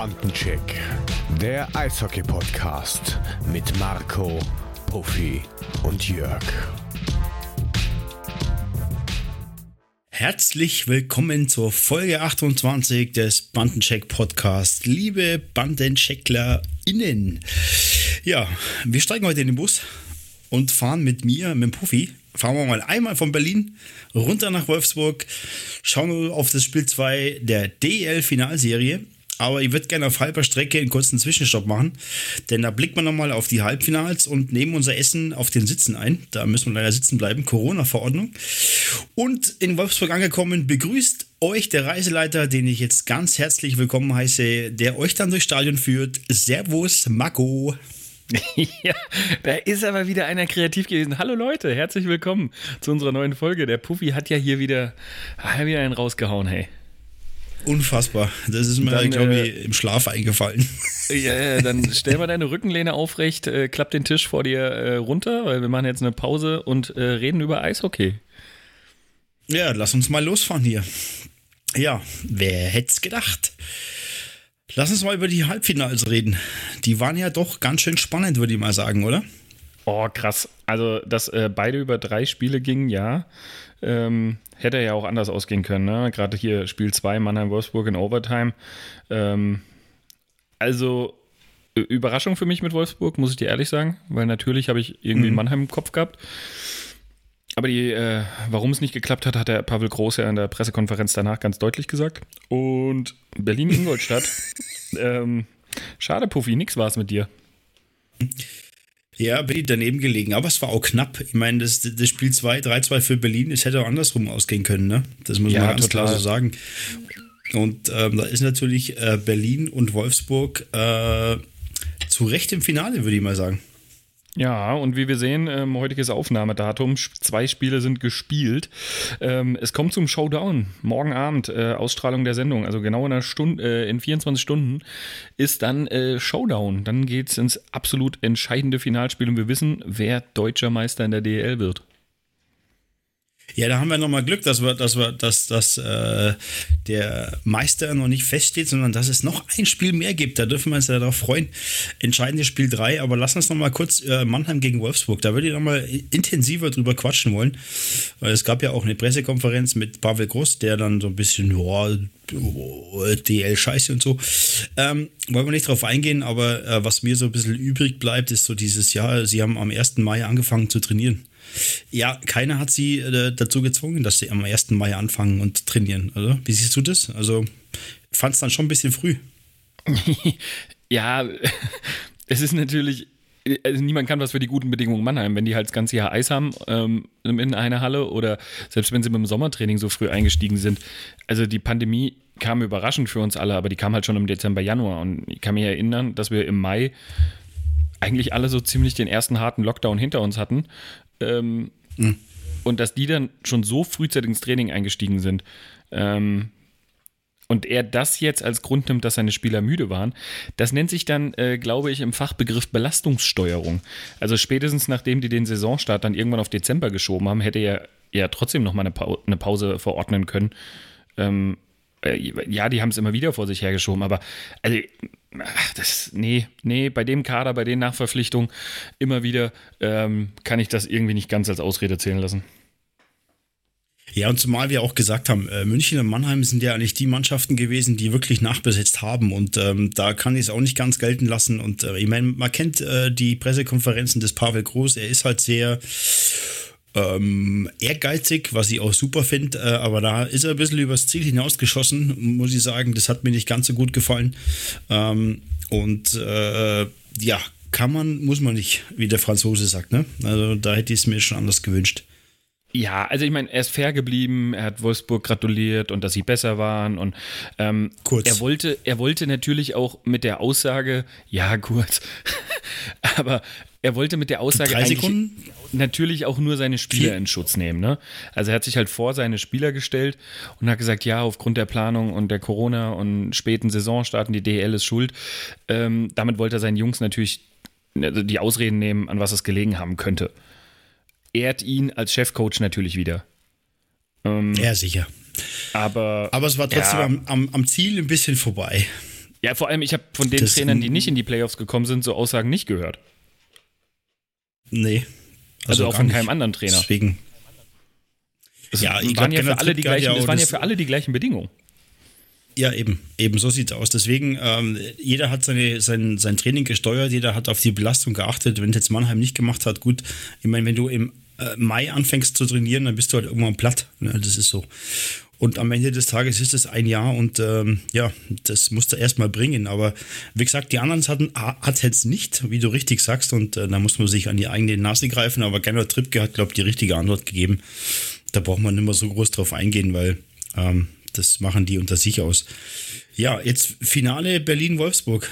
Bandencheck, der Eishockey-Podcast mit Marco, Puffy und Jörg. Herzlich willkommen zur Folge 28 des Bandencheck Podcast. Liebe BandenchecklerInnen. Ja, wir steigen heute in den Bus und fahren mit mir, mit Puffy, fahren wir mal einmal von Berlin runter nach Wolfsburg, schauen auf das Spiel 2 der DL-Finalserie aber ich würde gerne auf halber Strecke einen kurzen Zwischenstopp machen, denn da blickt man nochmal auf die Halbfinals und nehmen unser Essen auf den Sitzen ein. Da müssen wir leider sitzen bleiben, Corona-Verordnung. Und in Wolfsburg angekommen, begrüßt euch der Reiseleiter, den ich jetzt ganz herzlich willkommen heiße, der euch dann durchs Stadion führt. Servus, Marco. ja, da ist aber wieder einer kreativ gewesen. Hallo Leute, herzlich willkommen zu unserer neuen Folge. Der Puffy hat ja hier wieder, hat wieder einen rausgehauen, hey. Unfassbar. Das ist mir, glaube ich, äh, im Schlaf eingefallen. Ja, ja, dann stell mal deine Rückenlehne aufrecht, äh, klapp den Tisch vor dir äh, runter, weil wir machen jetzt eine Pause und äh, reden über Eishockey. Ja, lass uns mal losfahren hier. Ja, wer hätte es gedacht? Lass uns mal über die Halbfinals reden. Die waren ja doch ganz schön spannend, würde ich mal sagen, oder? Oh, krass. Also, dass äh, beide über drei Spiele gingen, ja. Ähm, hätte ja auch anders ausgehen können. Ne? Gerade hier Spiel 2, Mannheim-Wolfsburg in Overtime. Ähm, also Überraschung für mich mit Wolfsburg, muss ich dir ehrlich sagen, weil natürlich habe ich irgendwie mhm. Mannheim im Kopf gehabt. Aber die, äh, warum es nicht geklappt hat, hat der Pavel Groß ja in der Pressekonferenz danach ganz deutlich gesagt. Und Berlin-Ingolstadt. ähm, schade, Puffy, nix war es mit dir. Ja, bin ich daneben gelegen, aber es war auch knapp. Ich meine, das, das Spiel 2, 3-2 für Berlin, es hätte auch andersrum ausgehen können, ne? Das muss ja, man ganz total. klar so sagen. Und ähm, da ist natürlich äh, Berlin und Wolfsburg äh, zu Recht im Finale, würde ich mal sagen. Ja, und wie wir sehen, ähm, heutiges Aufnahmedatum, zwei Spiele sind gespielt. Ähm, es kommt zum Showdown. Morgen Abend, äh, Ausstrahlung der Sendung, also genau in, einer Stunde, äh, in 24 Stunden ist dann äh, Showdown. Dann geht es ins absolut entscheidende Finalspiel und wir wissen, wer deutscher Meister in der DL wird. Ja, da haben wir nochmal Glück, dass wir, dass wir, dass, dass äh, der Meister noch nicht feststeht, sondern dass es noch ein Spiel mehr gibt. Da dürfen wir uns ja darauf freuen. Entscheidendes Spiel 3, aber lass uns nochmal kurz äh, Mannheim gegen Wolfsburg. Da würde ich nochmal intensiver drüber quatschen wollen. Weil es gab ja auch eine Pressekonferenz mit Pavel Groß, der dann so ein bisschen, boah, DL Scheiße und so. Ähm, wollen wir nicht drauf eingehen, aber äh, was mir so ein bisschen übrig bleibt, ist so dieses Jahr, sie haben am 1. Mai angefangen zu trainieren. Ja, keiner hat sie äh, dazu gezwungen, dass sie am 1. Mai anfangen und trainieren, oder? Wie siehst du das? Also, fand es dann schon ein bisschen früh. ja, es ist natürlich also niemand kann was für die guten Bedingungen Mannheim, wenn die halt das ganze Jahr Eis haben ähm, in einer Halle oder selbst wenn sie mit dem Sommertraining so früh eingestiegen sind. Also die Pandemie kam überraschend für uns alle, aber die kam halt schon im Dezember, Januar. Und ich kann mich erinnern, dass wir im Mai eigentlich alle so ziemlich den ersten harten Lockdown hinter uns hatten ähm, mhm. Und dass die dann schon so frühzeitig ins Training eingestiegen sind. Ähm, und er das jetzt als Grund nimmt, dass seine Spieler müde waren, das nennt sich dann, äh, glaube ich, im Fachbegriff Belastungssteuerung. Also spätestens nachdem die den Saisonstart dann irgendwann auf Dezember geschoben haben, hätte er ja trotzdem noch mal eine, pa eine Pause verordnen können. Ähm, äh, ja, die haben es immer wieder vor sich hergeschoben, aber also, ach, das, nee, nee, bei dem Kader, bei den Nachverpflichtungen immer wieder ähm, kann ich das irgendwie nicht ganz als Ausrede zählen lassen. Ja, und zumal wir auch gesagt haben, äh, München und Mannheim sind ja eigentlich die Mannschaften gewesen, die wirklich nachbesetzt haben. Und ähm, da kann ich es auch nicht ganz gelten lassen. Und äh, ich meine, man kennt äh, die Pressekonferenzen des Pavel Groß. Er ist halt sehr ähm, ehrgeizig, was ich auch super finde, äh, aber da ist er ein bisschen übers Ziel hinausgeschossen, muss ich sagen. Das hat mir nicht ganz so gut gefallen. Ähm, und äh, ja, kann man, muss man nicht, wie der Franzose sagt. Ne? Also da hätte ich es mir schon anders gewünscht. Ja, also ich meine, er ist fair geblieben, er hat Wolfsburg gratuliert und dass sie besser waren und ähm, kurz. er wollte, er wollte natürlich auch mit der Aussage, ja kurz, aber er wollte mit der Aussage Sekunden? natürlich auch nur seine Spieler in Schutz nehmen. Ne? Also er hat sich halt vor seine Spieler gestellt und hat gesagt, ja, aufgrund der Planung und der Corona und späten Saisonstarten, die DL ist schuld. Ähm, damit wollte er seinen Jungs natürlich also die Ausreden nehmen, an was es gelegen haben könnte. Ehrt ihn als Chefcoach natürlich wieder. Ähm, ja, sicher. Aber, aber es war trotzdem ja, am, am, am Ziel ein bisschen vorbei. Ja, vor allem, ich habe von den Das- Trainern, die nicht in die Playoffs gekommen sind, so Aussagen nicht gehört. Nee. Also, auch gar von nicht. keinem anderen Trainer. Deswegen. Es Ja, ich waren, glaub, ja für alle die gleichen, es auch waren ja für alle die gleichen Bedingungen. Ja, eben. Eben so sieht es aus. Deswegen, ähm, jeder hat seine, sein, sein Training gesteuert, jeder hat auf die Belastung geachtet. Wenn es jetzt Mannheim nicht gemacht hat, gut. Ich meine, wenn du im äh, Mai anfängst zu trainieren, dann bist du halt irgendwann platt. Ne? Das ist so. Und am Ende des Tages ist es ein Jahr und ähm, ja, das musst du erstmal bringen. Aber wie gesagt, die anderen hatten hat jetzt nicht, wie du richtig sagst, und äh, da muss man sich an die eigene Nase greifen. Aber Gernot Trippke hat, glaube ich, die richtige Antwort gegeben. Da braucht man nicht mehr so groß drauf eingehen, weil ähm, das machen die unter sich aus. Ja, jetzt Finale Berlin-Wolfsburg.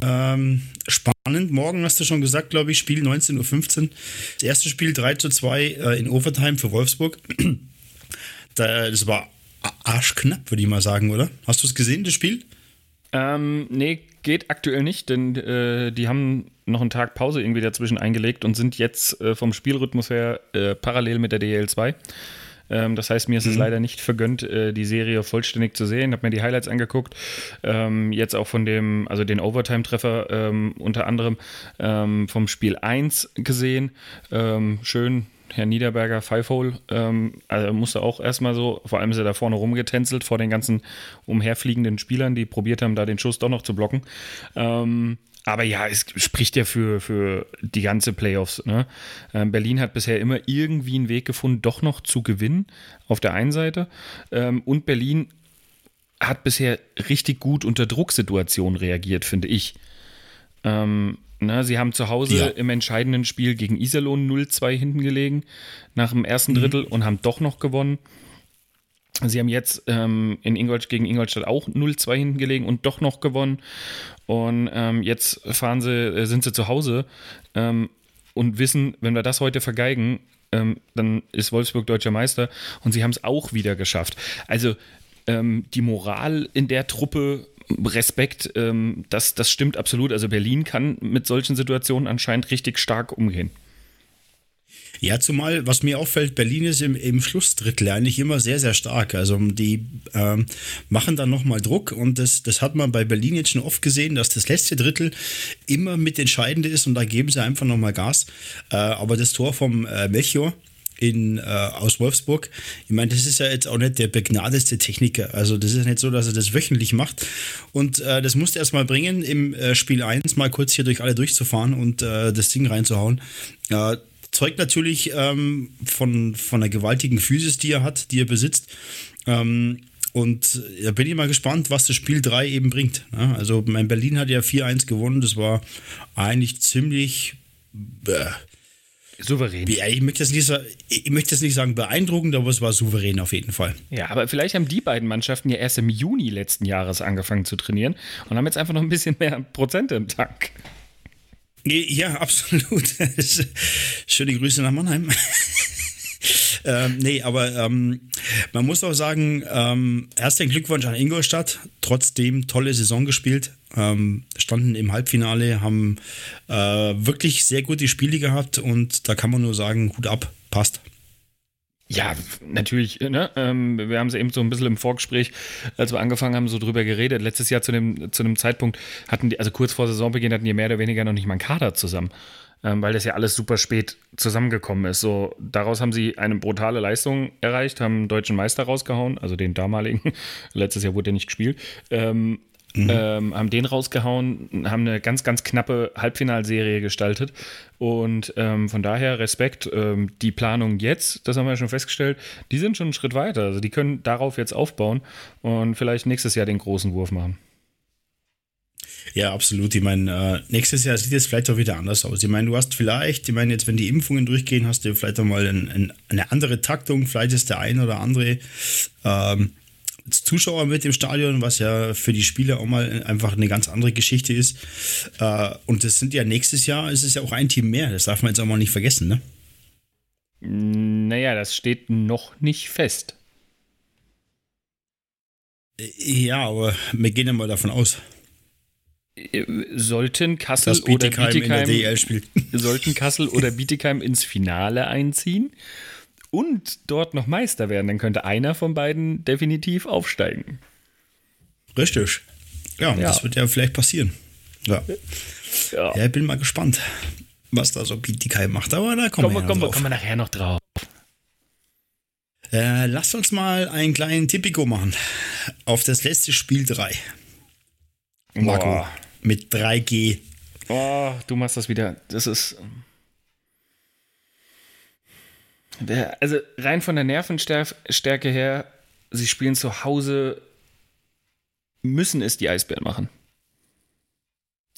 Ähm, spannend. Morgen hast du schon gesagt, glaube ich, Spiel 19.15 Uhr. Das erste Spiel 3 zu 2 äh, in Overtime für Wolfsburg. Da, das war arschknapp, würde ich mal sagen, oder? Hast du es gesehen, das Spiel? Ähm, nee, geht aktuell nicht, denn äh, die haben noch einen Tag Pause irgendwie dazwischen eingelegt und sind jetzt äh, vom Spielrhythmus her äh, parallel mit der DL2. Ähm, das heißt, mir ist es leider nicht vergönnt, äh, die Serie vollständig zu sehen. Habe mir die Highlights angeguckt. Ähm, jetzt auch von dem, also den Overtime-Treffer ähm, unter anderem ähm, vom Spiel 1 gesehen. Ähm, schön. Herr Niederberger, Five-Hole, ähm, also musste auch erstmal so, vor allem ist er da vorne rumgetänzelt vor den ganzen umherfliegenden Spielern, die probiert haben, da den Schuss doch noch zu blocken. Ähm, aber ja, es spricht ja für, für die ganze Playoffs. Ne? Ähm, Berlin hat bisher immer irgendwie einen Weg gefunden, doch noch zu gewinnen, auf der einen Seite. Ähm, und Berlin hat bisher richtig gut unter Drucksituationen reagiert, finde ich. Ähm, na, sie haben zu Hause Ja. im entscheidenden Spiel gegen Iserlohn 0-2 hinten gelegen nach dem ersten Drittel und haben doch noch gewonnen. Sie haben jetzt ähm, in Ingolstadt gegen Ingolstadt auch 0-2 hinten gelegen und doch noch gewonnen. Und ähm, jetzt fahren sie, äh, sind sie zu Hause ähm, und wissen, wenn wir das heute vergeigen, ähm, dann ist Wolfsburg deutscher Meister und sie haben es auch wieder geschafft. Also ähm, die Moral in der Truppe, Respekt, ähm, das, das stimmt absolut. Also Berlin kann mit solchen Situationen anscheinend richtig stark umgehen. Ja, zumal, was mir auffällt, Berlin ist im, im Schlussdrittel eigentlich immer sehr, sehr stark. Also die ähm, machen dann nochmal Druck und das, das hat man bei Berlin jetzt schon oft gesehen, dass das letzte Drittel immer mit entscheidend ist und da geben sie einfach nochmal Gas. Äh, aber das Tor vom äh, Melchior in, äh, aus Wolfsburg, ich meine, das ist ja jetzt auch nicht der begnadeste Techniker. Also das ist nicht so, dass er das wöchentlich macht. Und äh, das musste er erst mal bringen, im äh, Spiel 1 mal kurz hier durch alle durchzufahren und äh, das Ding reinzuhauen. Äh, zeugt natürlich ähm, von, von einer gewaltigen Physis, die er hat, die er besitzt. Ähm, und da bin ich mal gespannt, was das Spiel 3 eben bringt. Ja, also mein Berlin hat ja 4-1 gewonnen, das war eigentlich ziemlich. Souverän. ich, möchte das nicht, ich möchte das nicht sagen beeindruckend, aber es war souverän auf jeden Fall. Ja, aber vielleicht haben die beiden Mannschaften ja erst im Juni letzten Jahres angefangen zu trainieren und haben jetzt einfach noch ein bisschen mehr Prozente im Tank. Ja, absolut. Schöne Grüße nach Mannheim. Ähm, nee, aber ähm, man muss auch sagen, ähm, herzlichen Glückwunsch an Ingolstadt. Trotzdem tolle Saison gespielt. Ähm, standen im Halbfinale, haben äh, wirklich sehr gute Spiele gehabt und da kann man nur sagen, Hut ab, passt. Ja, natürlich. Ne? Ähm, wir haben es eben so ein bisschen im Vorgespräch, als wir angefangen haben, so drüber geredet. Letztes Jahr zu dem, zu Zeitpunkt hatten die, also kurz vor Saisonbeginn hatten die mehr oder weniger noch nicht mal einen Kader zusammen. Ähm, weil das ja alles super spät zusammengekommen ist. So, daraus haben sie eine brutale Leistung erreicht, haben einen deutschen Meister rausgehauen, also den damaligen. Letztes Jahr wurde der nicht gespielt. Ähm, ähm, haben den rausgehauen, haben eine ganz, ganz knappe Halbfinalserie gestaltet. Und ähm, von daher Respekt. Ähm, die Planung jetzt, das haben wir ja schon festgestellt, die sind schon einen Schritt weiter. Also die können darauf jetzt aufbauen und vielleicht nächstes Jahr den großen Wurf machen. Ja, absolut. Ich meine, äh, nächstes Jahr sieht es vielleicht auch wieder anders aus. Ich meine, du hast vielleicht, ich meine, jetzt, wenn die Impfungen durchgehen, hast du vielleicht auch mal ein, ein, eine andere Taktung. Vielleicht ist der ein oder andere ähm, Zuschauer mit im Stadion, was ja für die Spieler auch mal einfach eine ganz andere Geschichte ist. Äh, und das sind ja nächstes Jahr, ist es ja auch ein Team mehr. Das darf man jetzt auch mal nicht vergessen, ne? Naja, das steht noch nicht fest. Ja, aber wir gehen ja mal davon aus, Sollten Kassel dass oder Bietigheim Bietigheim sollten Kassel oder Bietigheim ins Finale einziehen und dort noch Meister werden, dann könnte einer von beiden definitiv aufsteigen. Richtig. Ja, Ja. das wird ja vielleicht passieren. Ja. Ja. ja, ich bin mal gespannt, was da so Bietigheim macht. Aber da kommen wir kommen, wir, kommen wir nachher noch drauf. Äh, lasst uns mal einen kleinen Tipico machen. Auf das letzte Spiel 3. Marco. Boah. Mit 3G. Oh, du machst das wieder. Das ist. Also rein von der Nervenstärke her, sie spielen zu Hause, müssen es die Eisbären machen.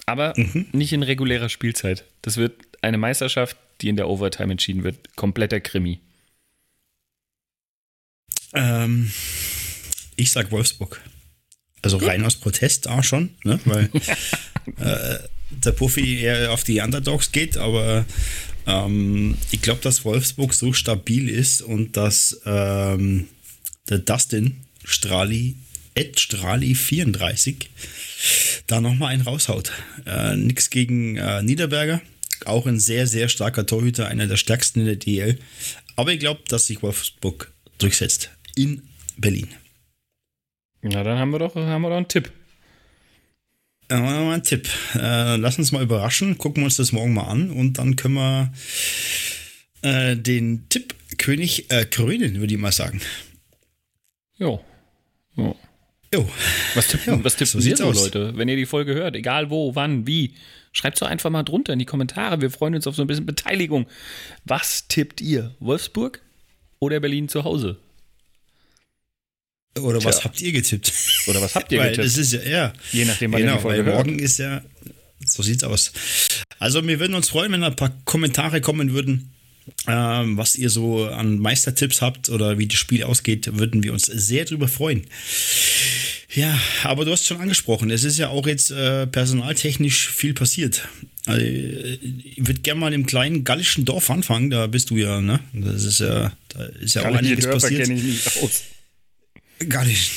Aber nicht in regulärer Spielzeit. Das wird eine Meisterschaft, die in der Overtime entschieden wird. Kompletter Krimi. Ähm, ich sag Wolfsburg. Also rein aus Protest auch schon, ne? weil äh, der Puffy eher auf die Underdogs geht, aber ähm, ich glaube, dass Wolfsburg so stabil ist und dass ähm, der Dustin Strali, Ed Strali 34, da nochmal einen raushaut. Äh, nix gegen äh, Niederberger, auch ein sehr, sehr starker Torhüter, einer der stärksten in der DL. Aber ich glaube, dass sich Wolfsburg durchsetzt in Berlin. Na, dann haben wir doch, haben wir doch einen Tipp. Äh, mal ein Tipp. Äh, lass uns mal überraschen, gucken wir uns das morgen mal an und dann können wir äh, den Tipp König äh, krönen, würde ich mal sagen. Jo. jo. Jo. Was tippen, Ja, was tippen so ihr sieht's so, aus. Leute? Wenn ihr die Folge hört, egal wo, wann, wie, schreibt doch einfach mal drunter in die Kommentare. Wir freuen uns auf so ein bisschen Beteiligung. Was tippt ihr? Wolfsburg oder Berlin zu Hause? Oder was Tja. habt ihr getippt? Oder was habt ihr weil getippt? Das ist ja, ja. Je nachdem, wann ihr genau, die Folge weil hört. morgen ist ja, so sieht's aus. Also wir würden uns freuen, wenn ein paar Kommentare kommen würden, ähm, was ihr so an Meistertipps habt oder wie das Spiel ausgeht, würden wir uns sehr drüber freuen. Ja, aber du hast schon angesprochen, es ist ja auch jetzt äh, personaltechnisch viel passiert. Also, ich würde gerne mal im kleinen gallischen Dorf anfangen, da bist du ja, ne? Das ist ja, da ist ja auch Gallische einiges Dörfer passiert. kenne ich nicht aus. Gallisch,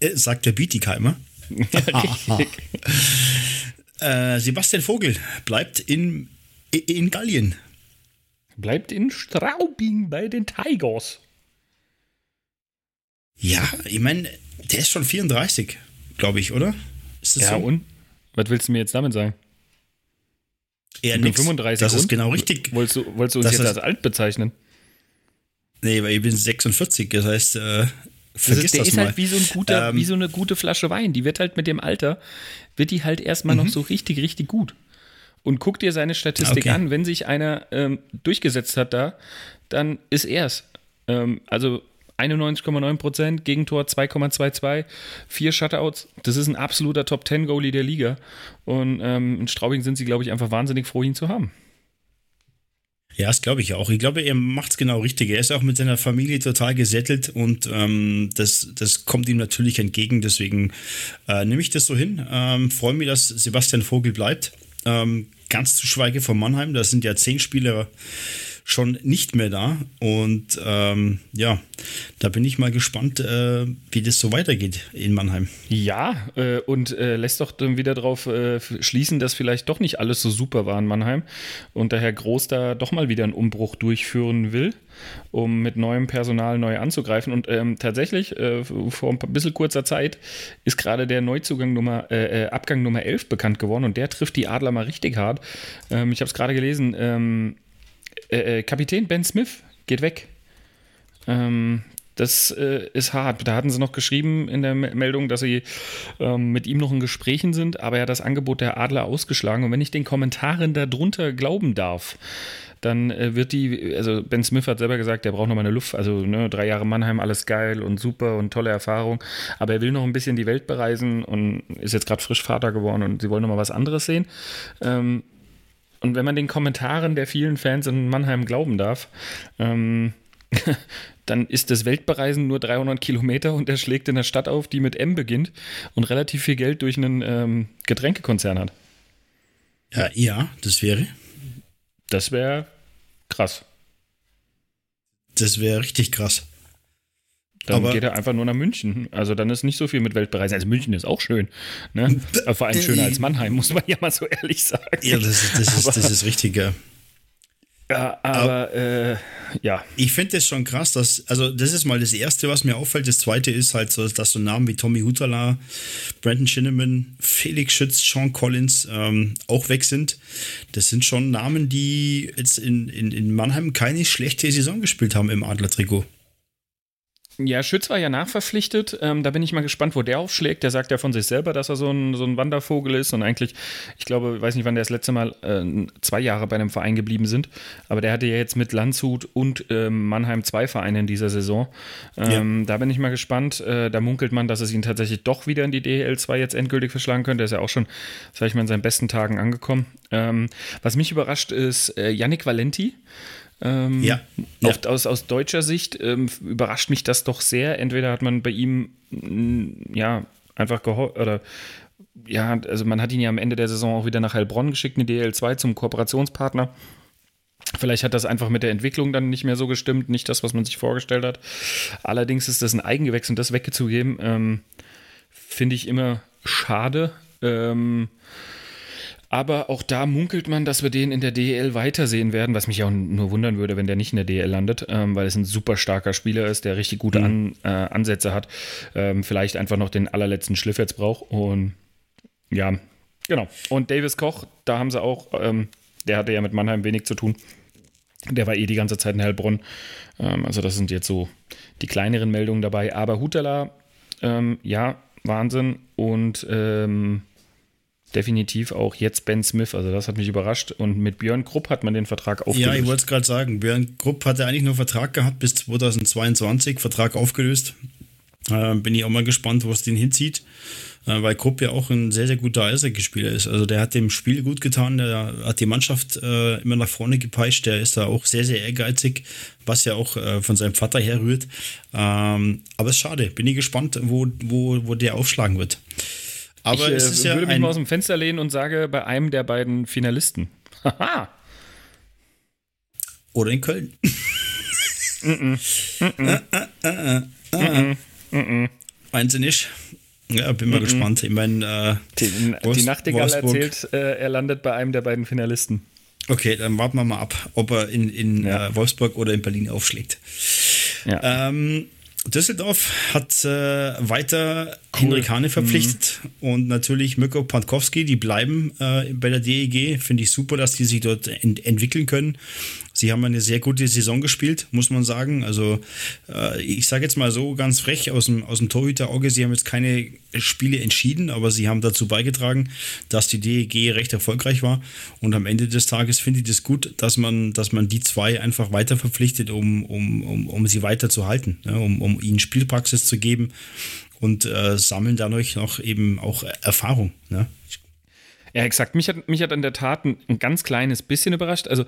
äh, sagt der Bietigheimer. Äh, Sebastian Vogel bleibt in, in Gallien. Bleibt in Straubing bei den Tigers. Ja, ich meine, der ist schon 34, glaube ich, oder? Ist Ja, so? und? Was willst du mir jetzt damit sagen? Eher nix. 35 Das ist und? genau richtig. Wolltest du, wolltest du uns Das jetzt ist- als alt bezeichnen? Nee, weil ich bin 46, das heißt, äh, vergiss ist, der das ist mal. halt wie so, ein guter, Ähm, wie so eine gute Flasche Wein. Die wird halt mit dem Alter, wird die halt erstmal Mhm. noch so richtig, richtig gut. Und guck dir seine Statistik Okay. an. Wenn sich einer ähm, durchgesetzt hat da, dann ist er's. Ähm, also 91,9 Prozent, Gegentor 2,22, vier Shutouts. Das ist ein absoluter Top-10-Goalie der Liga. Und ähm, in Straubing sind sie, glaube ich, einfach wahnsinnig froh, ihn zu haben. Ja, das glaube ich auch. Ich glaube, er macht es genau richtig. Er ist auch mit seiner Familie total gesättelt und ähm, das, das kommt ihm natürlich entgegen. Deswegen äh, nehme ich das so hin. Ähm, Freue mich, dass Sebastian Vogel bleibt. Ähm, ganz zu schweige von Mannheim. Da sind ja zehn Spieler schon nicht mehr da. Und ähm, ja, da bin ich mal gespannt, äh, wie das so weitergeht in Mannheim. Ja, äh, und äh, lässt doch dann wieder darauf äh, schließen, dass vielleicht doch nicht alles so super war in Mannheim und der Herr Groß da doch mal wieder einen Umbruch durchführen will, um mit neuem Personal neu anzugreifen. Und ähm, tatsächlich, äh, vor ein bisschen kurzer Zeit ist gerade der Neuzugang Nummer, äh, Abgang Nummer 11 bekannt geworden und der trifft die Adler mal richtig hart. Ähm, ich habe es gerade gelesen, ähm, äh, äh, Kapitän Ben Smith geht weg. Ähm, das äh, ist hart. Da hatten sie noch geschrieben in der Me- Meldung, dass sie ähm, mit ihm noch in Gesprächen sind, aber er hat das Angebot der Adler ausgeschlagen. Und wenn ich den Kommentaren darunter glauben darf, dann äh, wird die, also Ben Smith hat selber gesagt, der braucht noch mal eine Luft, also ne, drei Jahre Mannheim, alles geil und super und tolle Erfahrung, aber er will noch ein bisschen die Welt bereisen und ist jetzt gerade frisch Vater geworden und sie wollen noch mal was anderes sehen. Ähm, und wenn man den Kommentaren der vielen Fans in Mannheim glauben darf, ähm, dann ist das Weltbereisen nur 300 Kilometer und er schlägt in der Stadt auf, die mit M beginnt und relativ viel Geld durch einen ähm, Getränkekonzern hat. Ja, ja das wäre. Das wäre krass. Das wäre richtig krass. Dann Aber- geht er einfach nur nach München. Also dann ist nicht so viel mit Weltbereisen. Also München ist auch schön. Ne? Vor allem schöner als Mannheim, muss man ja mal so ehrlich sagen. Ja, das ist, das ist, Aber- das ist richtig. Ja. Ja, aber äh, ja. Ich finde das schon krass, dass, also das ist mal das Erste, was mir auffällt. Das Zweite ist halt so, dass so Namen wie Tommy Hutala, Brandon Shinneman, Felix Schütz, Sean Collins ähm, auch weg sind. Das sind schon Namen, die jetzt in, in, in Mannheim keine schlechte Saison gespielt haben im Adler-Trikot. Ja, Schütz war ja nachverpflichtet. Ähm, da bin ich mal gespannt, wo der aufschlägt. Der sagt ja von sich selber, dass er so ein, so ein Wandervogel ist und eigentlich, ich glaube, ich weiß nicht, wann der das letzte Mal äh, zwei Jahre bei einem Verein geblieben sind. Aber der hatte ja jetzt mit Landshut und ähm, Mannheim zwei Vereine in dieser Saison. Ähm, ja. Da bin ich mal gespannt. Äh, da munkelt man, dass es ihn tatsächlich doch wieder in die DL 2 jetzt endgültig verschlagen könnte. Der ist ja auch schon, sag ich mal, in seinen besten Tagen angekommen. Ähm, was mich überrascht, ist äh, Yannick Valenti. Ähm, ja. ja. aus, aus deutscher Sicht ähm, überrascht mich das doch sehr. Entweder hat man bei ihm mm, ja einfach gehofft oder ja, also man hat ihn ja am Ende der Saison auch wieder nach Heilbronn geschickt, eine DL2 zum Kooperationspartner. Vielleicht hat das einfach mit der Entwicklung dann nicht mehr so gestimmt, nicht das, was man sich vorgestellt hat. Allerdings ist das ein Eigengewächs und das weggezugeben, ähm, finde ich immer schade. Ähm, aber auch da munkelt man, dass wir den in der DL weitersehen werden, was mich auch nur wundern würde, wenn der nicht in der DL landet, ähm, weil es ein super starker Spieler ist, der richtig gute mhm. An, äh, Ansätze hat. Ähm, vielleicht einfach noch den allerletzten Schliff jetzt braucht. Und ja, genau. Und Davis Koch, da haben sie auch, ähm, der hatte ja mit Mannheim wenig zu tun. Der war eh die ganze Zeit in Hellbrunn. Ähm, also, das sind jetzt so die kleineren Meldungen dabei. Aber Hutala, ähm, ja, Wahnsinn. Und ähm, definitiv auch jetzt Ben Smith. Also das hat mich überrascht. Und mit Björn Krupp hat man den Vertrag aufgelöst. Ja, ich wollte es gerade sagen. Björn Krupp hatte eigentlich nur Vertrag gehabt bis 2022, Vertrag aufgelöst. Äh, bin ich auch mal gespannt, wo es den hinzieht. Äh, weil Krupp ja auch ein sehr, sehr guter Eishockeyspieler ist. Also der hat dem Spiel gut getan, der hat die Mannschaft äh, immer nach vorne gepeitscht, der ist da auch sehr, sehr ehrgeizig, was ja auch äh, von seinem Vater herrührt. Ähm, aber es ist schade, bin ich gespannt, wo, wo, wo der aufschlagen wird. Aber ich, es ist äh, ja würde mich mal aus dem Fenster lehnen und sage bei einem der beiden Finalisten. Haha. Oder in Köln. Meinst du nicht? Ja, bin mal gespannt. Ich meine, äh, die, die Nachtigall Wolfsburg. erzählt, äh, er landet bei einem der beiden Finalisten. Okay, dann warten wir mal ab, ob er in, in ja. äh, Wolfsburg oder in Berlin aufschlägt. Ja. Ähm, Düsseldorf hat äh, weiter cool. Henrik Hane verpflichtet mhm. und natürlich Mirko Pankowski, die bleiben äh, bei der DEG. Finde ich super, dass die sich dort ent entwickeln können. Sie haben eine sehr gute Saison gespielt, muss man sagen. Also äh, ich sage jetzt mal so ganz frech aus dem, aus dem Torhüterauge, sie haben jetzt keine Spiele entschieden, aber sie haben dazu beigetragen, dass die DEG recht erfolgreich war. Und am Ende des Tages finde ich das gut, dass man, dass man die zwei einfach weiter verpflichtet, um, um, um, um sie weiter zu halten, ne? um, um ihnen Spielpraxis zu geben und äh, sammeln dadurch noch eben auch Erfahrung. Ne? Ja, exakt. Mich hat, mich hat in der Tat ein, ein ganz kleines bisschen überrascht. Also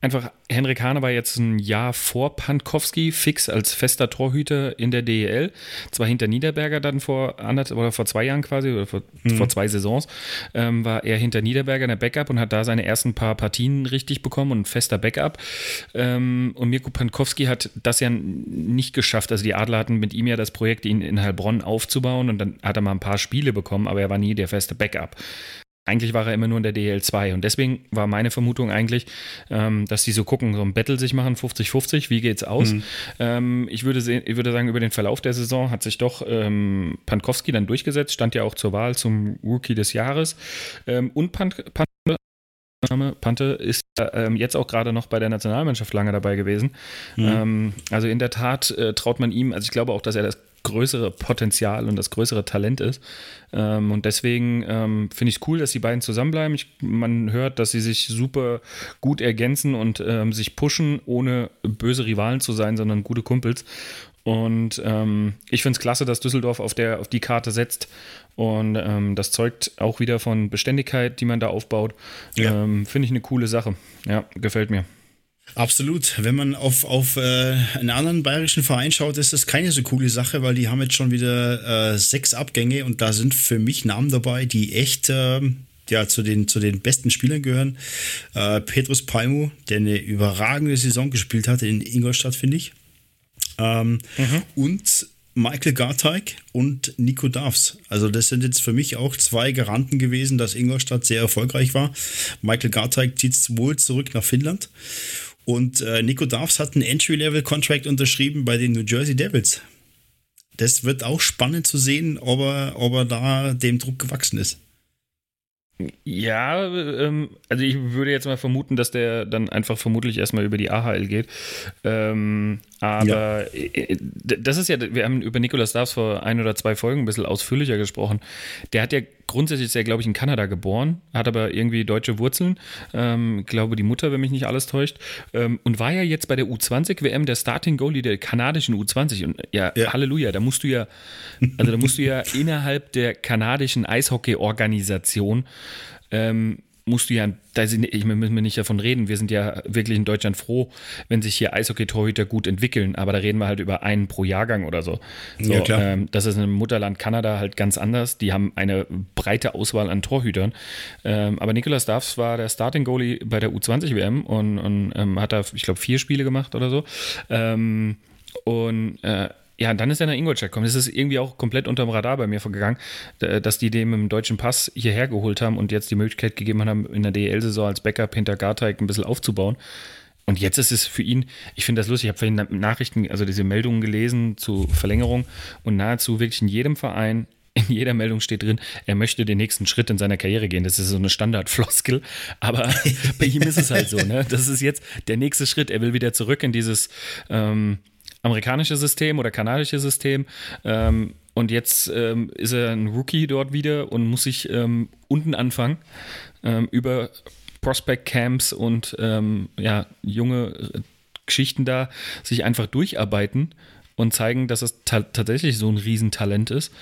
einfach, Henrik Hahn war jetzt ein Jahr vor Pankowski fix als fester Torhüter in der DEL. Zwar hinter Niederberger dann vor anderthalb oder vor zwei Jahren quasi, oder vor, mhm. vor zwei Saisons, ähm, war er hinter Niederberger in der Backup und hat da seine ersten paar Partien richtig bekommen und ein fester Backup. Ähm, und Mirko Pankowski hat das ja nicht geschafft. Also die Adler hatten mit ihm ja das Projekt, ihn in Heilbronn aufzubauen und dann hat er mal ein paar Spiele bekommen, aber er war nie der feste Backup. Eigentlich war er immer nur in der DL2 und deswegen war meine Vermutung eigentlich, ähm, dass die so gucken, so ein Battle sich machen, 50-50, wie geht's aus? Mhm. Ähm, ich, würde sehen, ich würde sagen, über den Verlauf der Saison hat sich doch ähm, Pankowski dann durchgesetzt, stand ja auch zur Wahl zum Rookie des Jahres ähm, und Pan Pan Pante ist äh, jetzt auch gerade noch bei der Nationalmannschaft lange dabei gewesen. Mhm. Ähm, also in der Tat äh, traut man ihm, also ich glaube auch, dass er das größere Potenzial und das größere Talent ist. Ähm, und deswegen ähm, finde ich es cool, dass die beiden zusammenbleiben. Ich, man hört, dass sie sich super gut ergänzen und ähm, sich pushen, ohne böse Rivalen zu sein, sondern gute Kumpels. Und ähm, ich finde es klasse, dass Düsseldorf auf, der, auf die Karte setzt. Und ähm, das zeugt auch wieder von Beständigkeit, die man da aufbaut. Ja. Ähm, finde ich eine coole Sache. Ja, gefällt mir. Absolut. Wenn man auf, auf äh, einen anderen bayerischen Verein schaut, ist das keine so coole Sache, weil die haben jetzt schon wieder äh, sechs Abgänge und da sind für mich Namen dabei, die echt äh, ja, zu, den, zu den besten Spielern gehören. Äh, Petrus Palmu, der eine überragende Saison gespielt hat in Ingolstadt, finde ich. Ähm, mhm. Und Michael Garteig und Nico Davs. Also das sind jetzt für mich auch zwei Garanten gewesen, dass Ingolstadt sehr erfolgreich war. Michael Garteig zieht wohl zurück nach Finnland Und äh, Nico Darfs hat einen Entry-Level-Contract unterschrieben bei den New Jersey Devils. Das wird auch spannend zu sehen, ob er, ob er da dem Druck gewachsen ist. Ja, ähm, also ich würde jetzt mal vermuten, dass der dann einfach vermutlich erstmal über die AHL geht. Ähm, aber ja. Äh, das ist ja, wir haben über Nicolas Davs vor ein oder zwei Folgen ein bisschen ausführlicher gesprochen. Der hat ja grundsätzlich ist glaube ich, in Kanada geboren, hat aber irgendwie deutsche Wurzeln. Ähm, glaube, die Mutter, wenn mich nicht alles täuscht. Ähm, und war ja jetzt bei der U20-WM der Starting Goalie der kanadischen U20. Und ja, ja, Halleluja, da musst du ja, also da musst du ja innerhalb der kanadischen Eishockey-Organisation ähm, musst du ja, da sind, ich müssen wir nicht davon reden, wir sind ja wirklich in Deutschland froh, wenn sich hier Eishockey-Torhüter gut entwickeln, aber da reden wir halt über einen pro Jahrgang oder so. so ja, klar. Ähm, das ist im Mutterland Kanada halt ganz anders. Die haben eine breite Auswahl an Torhütern. Ähm, aber Nicolas Duffs war der Starting Goalie bei der U20-WM und, und ähm, hat da, ich glaube, vier Spiele gemacht oder so. Ähm, und äh, ja, dann ist er nach Ingolstadt gekommen. Das ist irgendwie auch komplett unterm Radar bei mir vorgegangen, dass die dem im deutschen Pass hierher geholt haben und jetzt die Möglichkeit gegeben haben, in der DL-Saison als Backup hinter Garteig ein bisschen aufzubauen. Und jetzt ist es für ihn, ich finde das lustig, ich habe vorhin Nachrichten, also diese Meldungen gelesen zu Verlängerung und nahezu wirklich in jedem Verein, in jeder Meldung steht drin, er möchte den nächsten Schritt in seiner Karriere gehen. Das ist so eine Standardfloskel, aber bei ihm ist es halt so, ne? Das ist jetzt der nächste Schritt. Er will wieder zurück in dieses ähm, amerikanische System oder kanadische System. Ähm, und jetzt ähm, ist er ein Rookie dort wieder und muss sich ähm, unten anfangen ähm, über Prospect Camps und ähm, ja, junge äh, Geschichten da sich einfach durcharbeiten und zeigen, dass es ta tatsächlich so ein Riesentalent ist.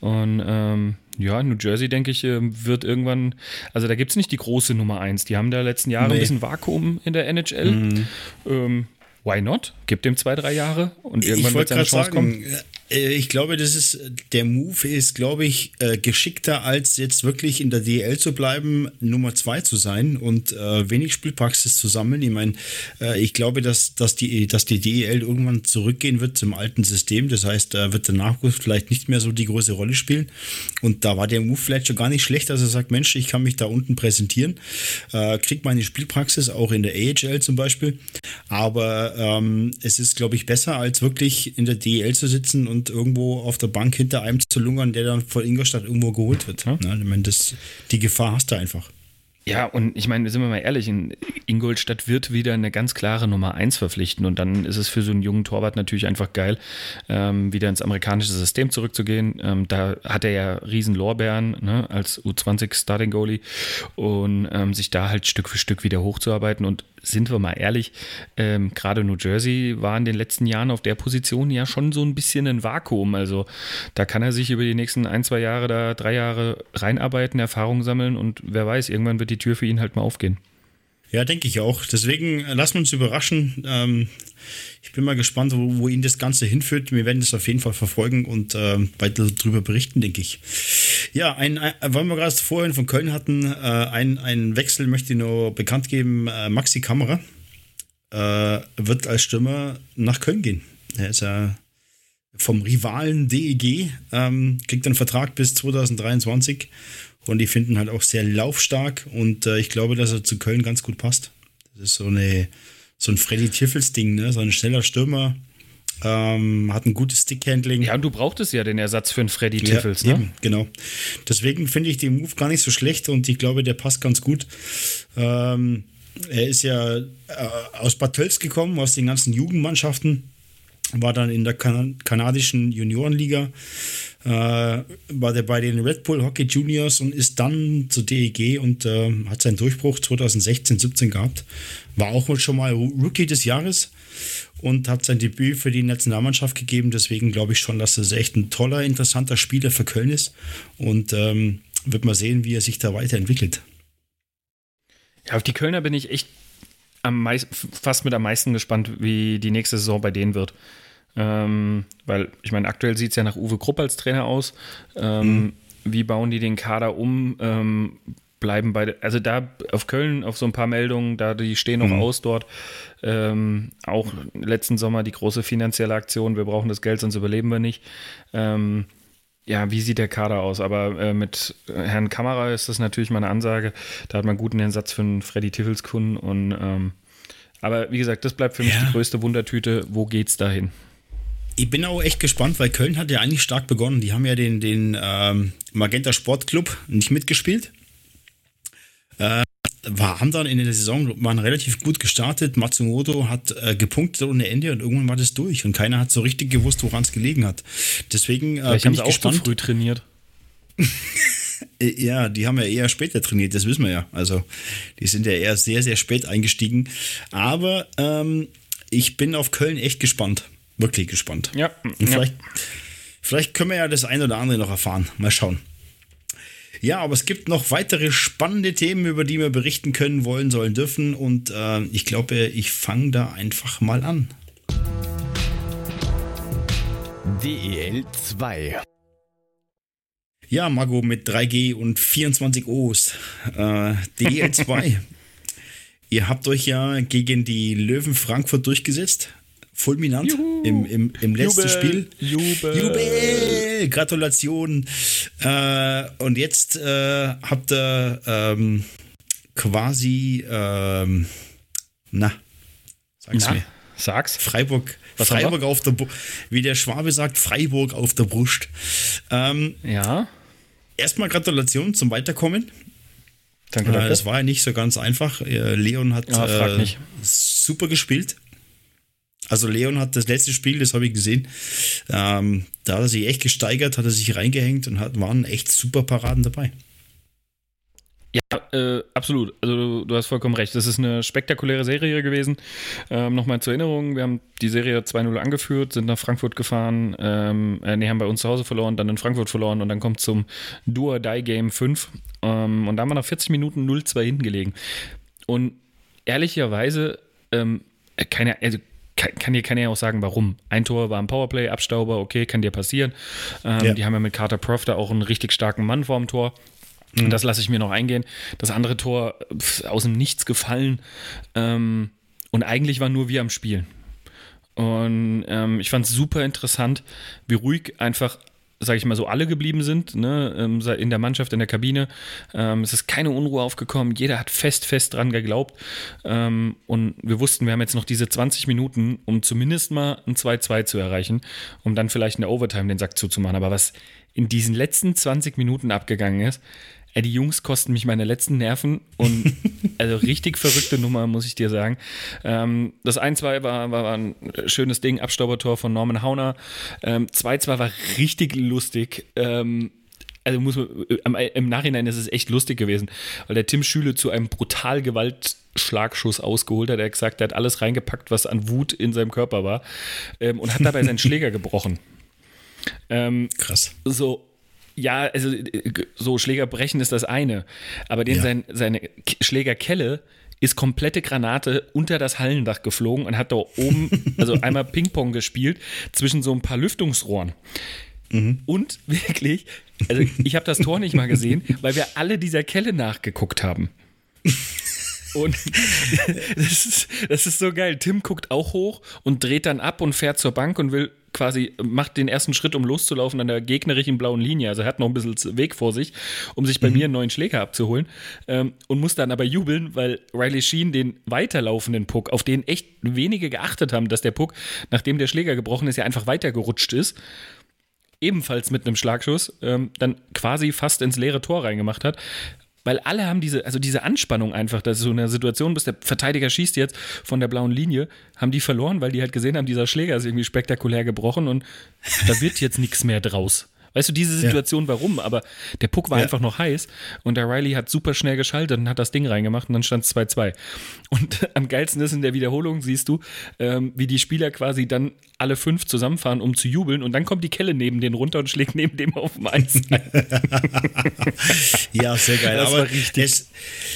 Und ähm, ja, New Jersey, denke ich, wird irgendwann, also da gibt es nicht die große Nummer eins. Die haben da letzten Jahre nee. ein bisschen Vakuum in der NHL. Mhm. Ähm, why not? Gib dem zwei, drei Jahre und irgendwann wird seine Chance sagen, kommen. Äh, ich glaube, das ist der Move ist, glaube ich, äh, geschickter als jetzt wirklich in der DL zu bleiben, Nummer zwei zu sein und äh, wenig Spielpraxis zu sammeln. Ich meine, äh, ich glaube, dass, dass, die, dass die DEL irgendwann zurückgehen wird zum alten System. Das heißt, da wird der Nachwuchs vielleicht nicht mehr so die große Rolle spielen. Und da war der Move vielleicht schon gar nicht schlecht, dass er sagt, Mensch, ich kann mich da unten präsentieren, äh, krieg meine Spielpraxis auch in der AHL zum Beispiel. Aber ähm, es ist, glaube ich, besser als wirklich in der DEL zu sitzen und und irgendwo auf der Bank hinter einem zu lungern, der dann von Ingolstadt irgendwo geholt wird. Ja. Ne? Ich meine, das, die Gefahr hast du einfach. Ja, und ich meine, sind wir mal ehrlich, in Ingolstadt wird wieder eine ganz klare Nummer 1 verpflichten und dann ist es für so einen jungen Torwart natürlich einfach geil, ähm, wieder ins amerikanische System zurückzugehen. Ähm, da hat er ja riesen Lorbeeren ne, als U20 Starting Goalie und ähm, sich da halt Stück für Stück wieder hochzuarbeiten und sind wir mal ehrlich, ähm, gerade New Jersey war in den letzten Jahren auf der Position ja schon so ein bisschen ein Vakuum. Also da kann er sich über die nächsten ein, zwei Jahre, da drei Jahre reinarbeiten, Erfahrung sammeln und wer weiß, irgendwann wird die Tür für ihn halt mal aufgehen. Ja, denke ich auch. Deswegen äh, lassen wir uns überraschen. Ähm, ich bin mal gespannt, wo, wo ihn das Ganze hinführt. Wir werden das auf jeden Fall verfolgen und äh, weiter darüber berichten, denke ich. Ja, ein, ein, weil wir gerade vorhin von Köln hatten, äh, ein, ein Wechsel möchte ich nur bekannt geben. Äh, Maxi Kamera äh, wird als Stürmer nach Köln gehen. Er ist ja vom Rivalen DEG, ähm, kriegt einen Vertrag bis 2023 und die finden halt auch sehr laufstark und äh, ich glaube, dass er zu Köln ganz gut passt. Das ist so, eine, so ein Freddy Tiffels-Ding, ne? so ein schneller Stürmer. Ähm, hat ein gutes Stickhandling. Ja, und du brauchtest ja den Ersatz für einen Freddy Tiffels, ja, ne? Eben, genau. Deswegen finde ich den Move gar nicht so schlecht und ich glaube, der passt ganz gut. Ähm, er ist ja äh, aus Bad Tölz gekommen, aus den ganzen Jugendmannschaften, war dann in der kan kanadischen Juniorenliga äh, war der bei den Red Bull Hockey Juniors und ist dann zur DEG und äh, hat seinen Durchbruch 2016, 17 gehabt. War auch schon mal Rookie des Jahres und hat sein Debüt für die Nationalmannschaft gegeben. Deswegen glaube ich schon, dass das echt ein toller, interessanter Spieler für Köln ist und ähm, wird mal sehen, wie er sich da weiterentwickelt. Ja, auf die Kölner bin ich echt am meist, fast mit am meisten gespannt, wie die nächste Saison bei denen wird. Ähm, weil, ich meine, aktuell sieht es ja nach Uwe Krupp als Trainer aus. Ähm, mhm. Wie bauen die den Kader um? Ähm, bleiben beide, also da auf Köln auf so ein paar Meldungen, da die stehen noch mhm. aus dort. Ähm, auch letzten Sommer die große finanzielle Aktion, wir brauchen das Geld, sonst überleben wir nicht. Ähm, ja, wie sieht der Kader aus? Aber äh, mit Herrn Kammerer ist das natürlich mal eine Ansage. Da hat man guten Ersatz für einen Freddy Tiffelskunden und ähm, Aber wie gesagt, das bleibt für mich Ja. die größte Wundertüte. Wo geht's dahin? Ich bin auch echt gespannt, weil Köln hat ja eigentlich stark begonnen. Die haben ja den, den ähm, Magenta Sportclub nicht mitgespielt. Äh, war, haben dann in der Saison waren relativ gut gestartet. Matsumoto hat äh, gepunktet ohne Ende und irgendwann war das durch und keiner hat so richtig gewusst, woran es gelegen hat. Deswegen äh, Vielleicht bin haben ich sie auch zu gespannt. früh trainiert. Äh, Ja, die haben ja eher später trainiert, das wissen wir ja. Also die sind ja eher sehr, sehr spät eingestiegen. Aber ähm, ich bin auf Köln echt gespannt. Wirklich gespannt. Ja, Und ja. vielleicht, vielleicht können wir ja das ein oder andere noch erfahren. Mal schauen. Ja, aber es gibt noch weitere spannende Themen, über die wir berichten können, wollen, sollen, dürfen. Und äh, ich glaube, ich fange da einfach mal an. DEL 2. Ja, Mago mit 3G und 24 O's. Äh, DL2. Ihr habt euch ja gegen die Löwen Frankfurt durchgesetzt. Fulminant Juhu. im, im, im letzten Jubel, Spiel. Jubel. Jubel! Gratulation! Äh, und jetzt äh, habt ihr ähm, quasi, ähm, na, sag's Na, mir. sag's. Freiburg, Was? Freiburg auf der, Bu wie der Schwabe sagt, Freiburg auf der Brust. Ähm, Ja, erstmal Gratulation zum Weiterkommen. danke, Äh, danke. das war ja nicht so ganz einfach. Äh, Leon hat Ja, frag äh, super gespielt. Also Leon hat das letzte Spiel, das habe ich gesehen, ähm, da hat er sich echt gesteigert, hat er sich reingehängt und hat, waren echt super Paraden dabei. Ja, äh, absolut. Also du, du hast vollkommen recht. Das ist eine spektakuläre Serie gewesen. Ähm, Nochmal zur Erinnerung, wir haben die Serie 2-0 angeführt, sind nach Frankfurt gefahren, ähm, äh, nee, haben bei uns zu Hause verloren, dann in Frankfurt verloren und dann kommt zum Do-or-Die-Game 5 ähm, und da haben wir nach 40 Minuten 0-2 hinten gelegen. Und ehrlicherweise, ähm, keine, also kann, kann dir keiner ja auch sagen, warum. Ein Tor war ein Powerplay, Abstauber, okay, kann dir passieren. Ähm, Ja. Die haben ja mit Carter Prof da auch einen richtig starken Mann vorm Tor. Und das lasse ich mir noch eingehen. Das andere Tor pf, aus dem Nichts gefallen. Ähm, und eigentlich waren nur wir am Spielen. Und ähm, ich fand es super interessant, wie ruhig einfach, sage ich mal so, alle geblieben sind, ne, ähm, in der Mannschaft, in der Kabine. Ähm, es ist keine Unruhe aufgekommen, jeder hat fest, fest dran geglaubt. Ähm, und wir wussten, wir haben jetzt noch diese 20 Minuten, um zumindest mal ein 2-2 zu erreichen, um dann vielleicht in der Overtime den Sack zuzumachen. Aber was in diesen letzten 20 Minuten abgegangen ist, Ey, die Jungs kosten mich meine letzten Nerven und also richtig verrückte Nummer, muss ich dir sagen. Ähm, das 1-2 war, war, war ein schönes Ding, Abstaubertor von Norman Hauner. Ähm, 2-2 war richtig lustig. Ähm, also muss man, am- im Nachhinein ist es echt lustig gewesen, weil der Tim Schüle zu einem brutal Gewaltschlagschuss ausgeholt hat. Er hat gesagt, er hat alles reingepackt, was an Wut in seinem Körper war ähm, und hat dabei seinen Schläger gebrochen. Ähm, Krass. so, ja, also äh, so Schläger brechen ist das eine, aber den Ja. sein, seine Schlägerkelle ist komplette Granate unter das Hallendach geflogen und hat da oben, also einmal Ping-Pong gespielt zwischen so ein paar Lüftungsrohren. Und wirklich, also ich habe das Tor nicht mal gesehen, weil wir alle dieser Kelle nachgeguckt haben. Und das ist, das ist so geil. Tim guckt auch hoch und dreht dann ab und fährt zur Bank und will quasi, macht den ersten Schritt, um loszulaufen an der gegnerischen blauen Linie. Also er hat noch ein bisschen Weg vor sich, um sich bei mir einen neuen Schläger abzuholen. Ähm, und muss dann aber jubeln, weil Riley Sheen den weiterlaufenden Puck, auf den echt wenige geachtet haben, dass der Puck, nachdem der Schläger gebrochen ist, ja einfach weitergerutscht ist ebenfalls mit einem Schlagschuss, ähm, dann quasi fast ins leere Tor reingemacht hat. Weil alle haben diese, also diese Anspannung einfach, dass du in einer Situation bist, der Verteidiger schießt jetzt von der blauen Linie, haben die verloren, weil die halt gesehen haben, dieser Schläger ist irgendwie spektakulär gebrochen und da wird jetzt nichts mehr draus. Weißt du, diese Situation, warum? Aber der Puck war Ja. einfach noch heiß und der Riley hat super schnell geschaltet und hat das Ding reingemacht und dann stand es 2-2. Und am geilsten ist in der Wiederholung, siehst du, ähm, wie die Spieler quasi dann alle fünf zusammenfahren, um zu jubeln und dann kommt die Kelle neben denen runter und schlägt neben dem auf dem Eis. Ja, sehr geil. Das Aber richtig- es,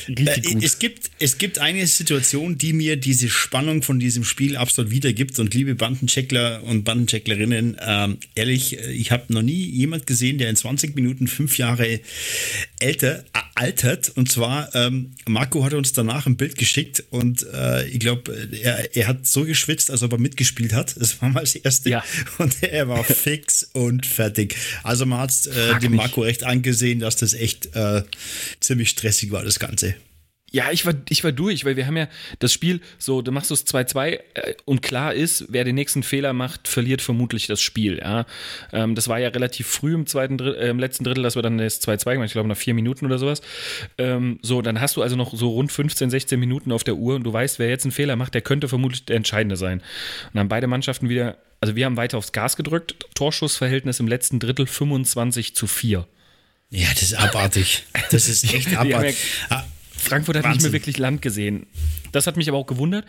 richtig äh. Es, gibt, es gibt eine Situation, die mir diese Spannung von diesem Spiel absolut wiedergibt. Und liebe Bandencheckler und Bandenchecklerinnen, ähm, ehrlich, äh, ich habe noch nie jemand gesehen, der in 20 Minuten fünf Jahre älter äh, altert. Und zwar, ähm, Marco hat uns danach ein Bild geschickt und äh, ich glaube, er, er hat so geschwitzt, als ob er mitgespielt hat. Das war mal das Erste. Ja. Und er war fix und fertig. Also man hat äh, dem. Marco recht angesehen, dass das echt äh, ziemlich stressig war, das Ganze. Ja, ich war, ich war durch, weil wir haben ja das Spiel so, du machst es 2-2 äh, und klar ist, wer den nächsten Fehler macht, verliert vermutlich das Spiel. Ja. Ähm, das war ja relativ früh im zweiten Drittel, äh, im letzten Drittel, dass wir dann das 2-2 gemacht, ich glaube nach vier Minuten oder sowas. Ähm, so, dann hast du also noch so rund 15, 16 Minuten auf der Uhr und du weißt, wer jetzt einen Fehler macht, der könnte vermutlich der entscheidende sein. Und dann haben beide Mannschaften wieder, also wir haben weiter aufs Gas gedrückt, Torschussverhältnis im letzten Drittel 25 zu 4. Ja, das ist abartig. Das ist echt abartig. Ja, Frankfurt hat Wahnsinn. nicht mehr wirklich Land gesehen. Das hat mich aber auch gewundert.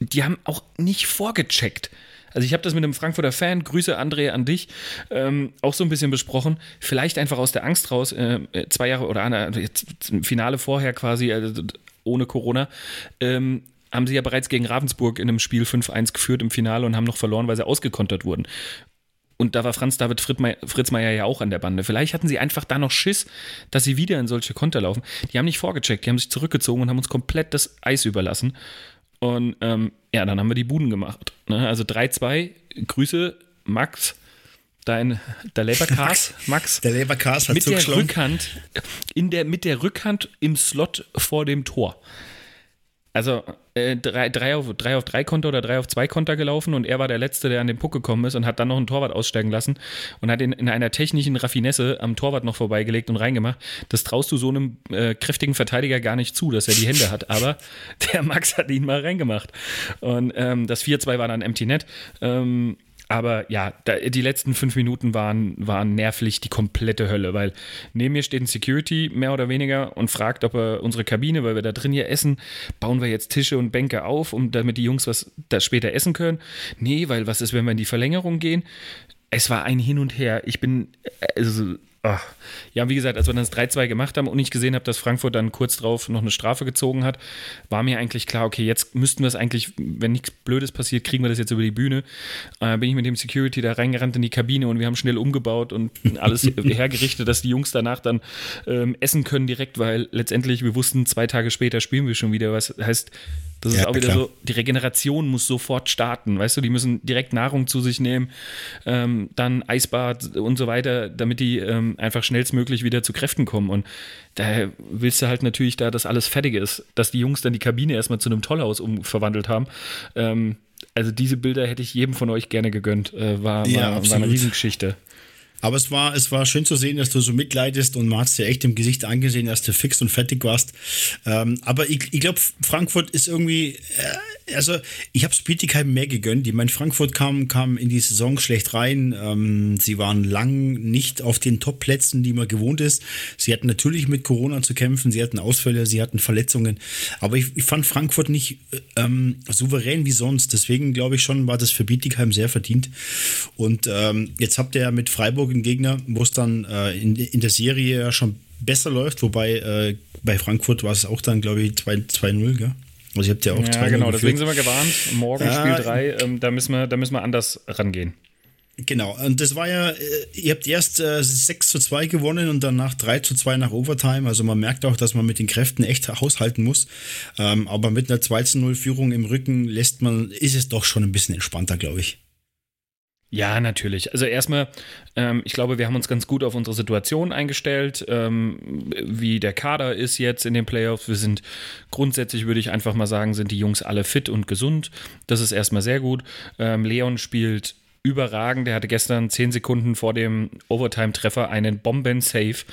Die haben auch nicht vorgecheckt. Also ich habe das mit einem Frankfurter Fan, Grüße André an dich, ähm, auch so ein bisschen besprochen. Vielleicht einfach aus der Angst raus, äh, zwei Jahre oder eine, jetzt im Finale vorher quasi, also ohne Corona, ähm, haben sie ja bereits gegen Ravensburg in einem Spiel 5-1 geführt im Finale und haben noch verloren, weil sie ausgekontert wurden. Und da war Franz David Fritzmeier ja auch an der Bande. Vielleicht hatten sie einfach da noch Schiss, dass sie wieder in solche Konter laufen. Die haben nicht vorgecheckt, die haben sich zurückgezogen und haben uns komplett das Eis überlassen. Und ähm, ja, dann haben wir die Buden gemacht. Ne? Also 3-2, Grüße, Max, dein, der Leberkas, Max. Der Leberkas hat mit der Rückhand, in der, mit der Rückhand im Slot vor dem Tor. Also äh, drei, drei, auf, drei auf drei Konter oder drei auf zwei Konter gelaufen und er war der Letzte, der an den Puck gekommen ist und hat dann noch einen Torwart aussteigen lassen und hat ihn in einer technischen Raffinesse am Torwart noch vorbeigelegt und reingemacht. Das traust du so einem äh, kräftigen Verteidiger gar nicht zu, dass er die Hände hat, aber der Max hat ihn mal reingemacht. Und ähm, das 4-2 war dann Empty Net. Ähm, aber ja, da, die letzten fünf Minuten waren, waren nervlich die komplette Hölle, weil neben mir steht ein Security mehr oder weniger und fragt, ob er unsere Kabine, weil wir da drin hier essen, bauen wir jetzt Tische und Bänke auf, um damit die Jungs was da später essen können. Nee, weil was ist, wenn wir in die Verlängerung gehen? Es war ein Hin und Her. Ich bin, also Ach. Ja, wie gesagt, als wir dann das 3-2 gemacht haben und ich gesehen habe, dass Frankfurt dann kurz drauf noch eine Strafe gezogen hat, war mir eigentlich klar, okay, jetzt müssten wir es eigentlich, wenn nichts Blödes passiert, kriegen wir das jetzt über die Bühne. Äh, bin ich mit dem Security da reingerannt in die Kabine und wir haben schnell umgebaut und alles hergerichtet, dass die Jungs danach dann ähm, essen können direkt, weil letztendlich wir wussten, zwei Tage später spielen wir schon wieder. Was heißt, das ist ja, auch wieder klar. so, die Regeneration muss sofort starten, weißt du, die müssen direkt Nahrung zu sich nehmen, ähm, dann Eisbad und so weiter, damit die ähm, einfach schnellstmöglich wieder zu Kräften kommen. Und da willst du halt natürlich da, dass alles fertig ist, dass die Jungs dann die Kabine erstmal zu einem Tollhaus umverwandelt haben. Ähm, also diese Bilder hätte ich jedem von euch gerne gegönnt. Äh, war, ja, war, war eine Riesengeschichte. Aber es war, es war schön zu sehen, dass du so mitleidest und man hat es dir echt im Gesicht angesehen, dass du fix und fertig warst. Ähm, aber ich, ich glaube, Frankfurt ist irgendwie, äh, also ich habe Bietigheim mehr gegönnt. Ich meine, Frankfurt kam, kam in die Saison schlecht rein. Ähm, sie waren lang nicht auf den Top-Plätzen, die man gewohnt ist. Sie hatten natürlich mit Corona zu kämpfen, sie hatten Ausfälle, sie hatten Verletzungen. Aber ich, ich fand Frankfurt nicht ähm, souverän wie sonst. Deswegen glaube ich schon, war das für Bietigheim sehr verdient. Und ähm, jetzt habt ihr ja mit Freiburg Freiburg einen Gegner, wo es dann äh, in, in der Serie ja schon besser läuft, wobei äh, bei Frankfurt war es auch dann, glaube ich, 2-0, gell? Also ihr habt ja auch Ja, genau, deswegen sind wir gewarnt. Morgen ja, Spiel 3, ähm, da, müssen wir, da müssen wir anders rangehen. Genau, und das war ja, äh, ihr habt erst äh, 6 zu 2 gewonnen und danach 3 zu 2 nach Overtime. Also man merkt auch, dass man mit den Kräften echt haushalten muss. Ähm, aber mit einer 2 zu 0 Führung im Rücken lässt man, ist es doch schon ein bisschen entspannter, glaube ich. Ja, natürlich. Also erstmal, ähm, ich glaube, wir haben uns ganz gut auf unsere Situation eingestellt, ähm, wie der Kader ist jetzt in den Playoffs. Wir sind grundsätzlich, würde ich einfach mal sagen, sind die Jungs alle fit und gesund. Das ist erstmal sehr gut. Ähm, Leon spielt überragend. Der hatte gestern zehn Sekunden vor dem Overtime-Treffer einen Bomben-Safe,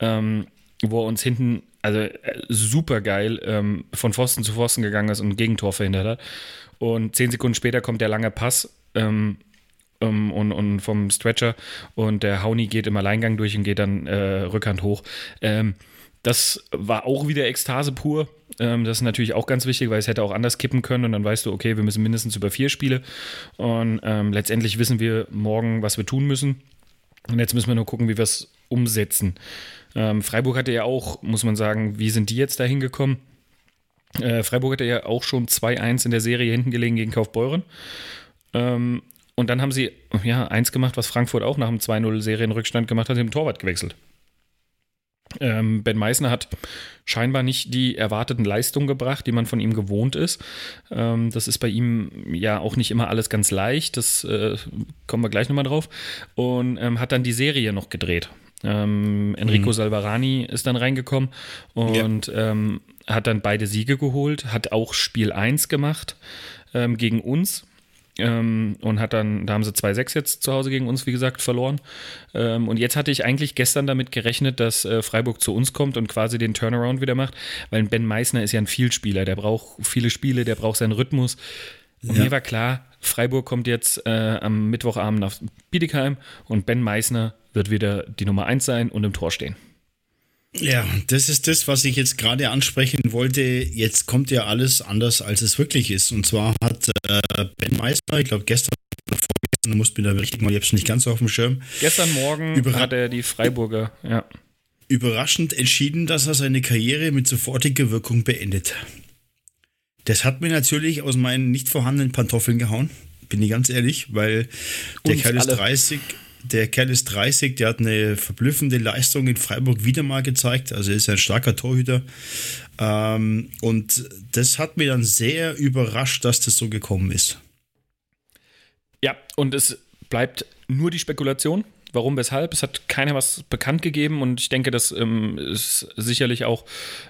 ähm, wo er uns hinten, also äh, super geil, ähm, von Pfosten zu Pfosten gegangen ist und ein Gegentor verhindert hat. Und zehn Sekunden später kommt der lange Pass. Ähm, ähm, und, und vom Stretcher und der Hauni geht im Alleingang durch und geht dann äh, Rückhand hoch. Ähm, das war auch wieder Ekstase pur. Ähm, das ist natürlich auch ganz wichtig, weil es hätte auch anders kippen können und dann weißt du, okay, wir müssen mindestens über vier Spiele und ähm, letztendlich wissen wir morgen, was wir tun müssen. Und jetzt müssen wir nur gucken, wie wir es umsetzen. Ähm, Freiburg hatte ja auch, muss man sagen, wie sind die jetzt da hingekommen? Äh, Freiburg hatte ja auch schon 2-1 in der Serie hinten gelegen gegen Kaufbeuren. Ähm, und dann haben sie ja eins gemacht, was Frankfurt auch nach dem 2-0 Serienrückstand gemacht hat, dem Torwart gewechselt. Ähm, ben Meissner hat scheinbar nicht die erwarteten Leistungen gebracht, die man von ihm gewohnt ist. Ähm, das ist bei ihm ja auch nicht immer alles ganz leicht. Das äh, kommen wir gleich nochmal drauf. Und ähm, hat dann die Serie noch gedreht. Ähm, Enrico mhm. Salvarani ist dann reingekommen und ja. ähm, hat dann beide Siege geholt, hat auch Spiel 1 gemacht ähm, gegen uns. Ähm, und hat dann, da haben sie 2-6 jetzt zu Hause gegen uns, wie gesagt, verloren. Ähm, und jetzt hatte ich eigentlich gestern damit gerechnet, dass äh, Freiburg zu uns kommt und quasi den Turnaround wieder macht, weil Ben Meissner ist ja ein Vielspieler, der braucht viele Spiele, der braucht seinen Rhythmus. Und ja. mir war klar, Freiburg kommt jetzt äh, am Mittwochabend auf Bietigheim und Ben Meissner wird wieder die Nummer 1 sein und im Tor stehen. Ja, das ist das, was ich jetzt gerade ansprechen wollte. Jetzt kommt ja alles anders, als es wirklich ist. Und zwar hat äh, Ben Meister, ich glaube gestern oder vorgestern, du musst mir da richtig mal, ich habe es nicht ganz so auf dem Schirm. Gestern Morgen hat er die Freiburger, ja. Überraschend entschieden, dass er seine Karriere mit sofortiger Wirkung beendet. Das hat mir natürlich aus meinen nicht vorhandenen Pantoffeln gehauen, bin ich ganz ehrlich, weil der Uns Kerl ist alle. 30 der Kerl ist 30, der hat eine verblüffende Leistung in Freiburg wieder mal gezeigt. Also er ist ein starker Torhüter. Ähm, und das hat mir dann sehr überrascht, dass das so gekommen ist. Ja, und es bleibt nur die Spekulation. Warum, weshalb? Es hat keiner was bekannt gegeben und ich denke, das ähm, ist sicherlich auch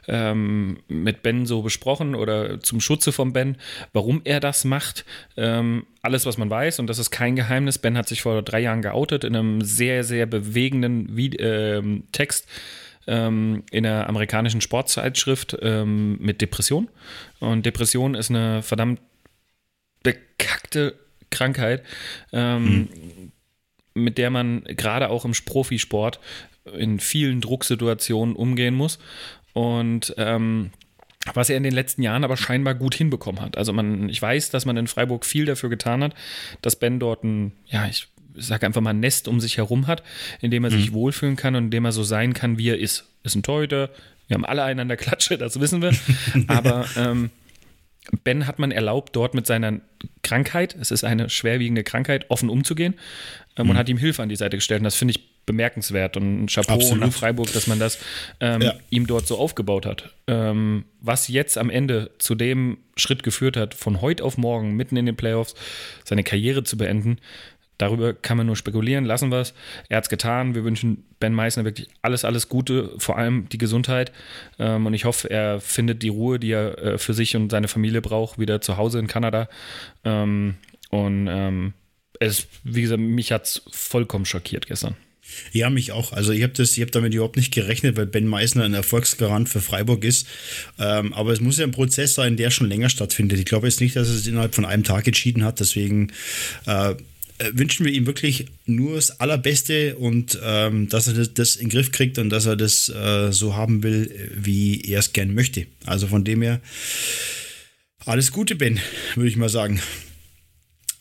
ähm, mit Ben so besprochen oder zum Schutze von Ben, warum er das macht. Ähm, alles, was man weiß und das ist kein Geheimnis. Ben hat sich vor drei Jahren geoutet in einem sehr, sehr bewegenden Vide äh, Text ähm, in der amerikanischen Sportzeitschrift ähm, mit Depression. Und Depression ist eine verdammt bekackte Krankheit. Ähm, hm mit der man gerade auch im Profisport in vielen Drucksituationen umgehen muss. Und ähm, was er in den letzten Jahren aber scheinbar gut hinbekommen hat. Also man, ich weiß, dass man in Freiburg viel dafür getan hat, dass Ben dort ein, ja, ich sage einfach mal ein Nest um sich herum hat, in dem er mhm. sich wohlfühlen kann und in dem er so sein kann, wie er ist. Ist ein Torhüter, wir haben alle einen an der Klatsche, das wissen wir. aber ähm, Ben hat man erlaubt, dort mit seiner Krankheit, es ist eine schwerwiegende Krankheit, offen umzugehen ähm, mhm. und hat ihm Hilfe an die Seite gestellt. Und das finde ich bemerkenswert und ein Chapeau Absolut. nach Freiburg, dass man das ähm, ja. ihm dort so aufgebaut hat. Ähm, was jetzt am Ende zu dem Schritt geführt hat, von heute auf morgen, mitten in den Playoffs, seine Karriere zu beenden, Darüber kann man nur spekulieren, lassen wir es. Er hat es getan. Wir wünschen Ben Meissner wirklich alles, alles Gute, vor allem die Gesundheit. Ähm, und ich hoffe, er findet die Ruhe, die er äh, für sich und seine Familie braucht, wieder zu Hause in Kanada. Ähm, und ähm, es, wie gesagt, mich hat es vollkommen schockiert gestern. Ja, mich auch. Also ich habe das, damit überhaupt nicht gerechnet, weil Ben Meissner ein Erfolgsgarant für Freiburg ist. Ähm, aber es muss ja ein Prozess sein, der schon länger stattfindet. Ich glaube jetzt nicht, dass es innerhalb von einem Tag entschieden hat. Deswegen äh, wünschen wir ihm wirklich nur das Allerbeste und ähm, dass er das, das, in den Griff kriegt und dass er das äh, so haben will, wie er es gern möchte. Also von dem her, alles Gute, Ben, würde ich mal sagen.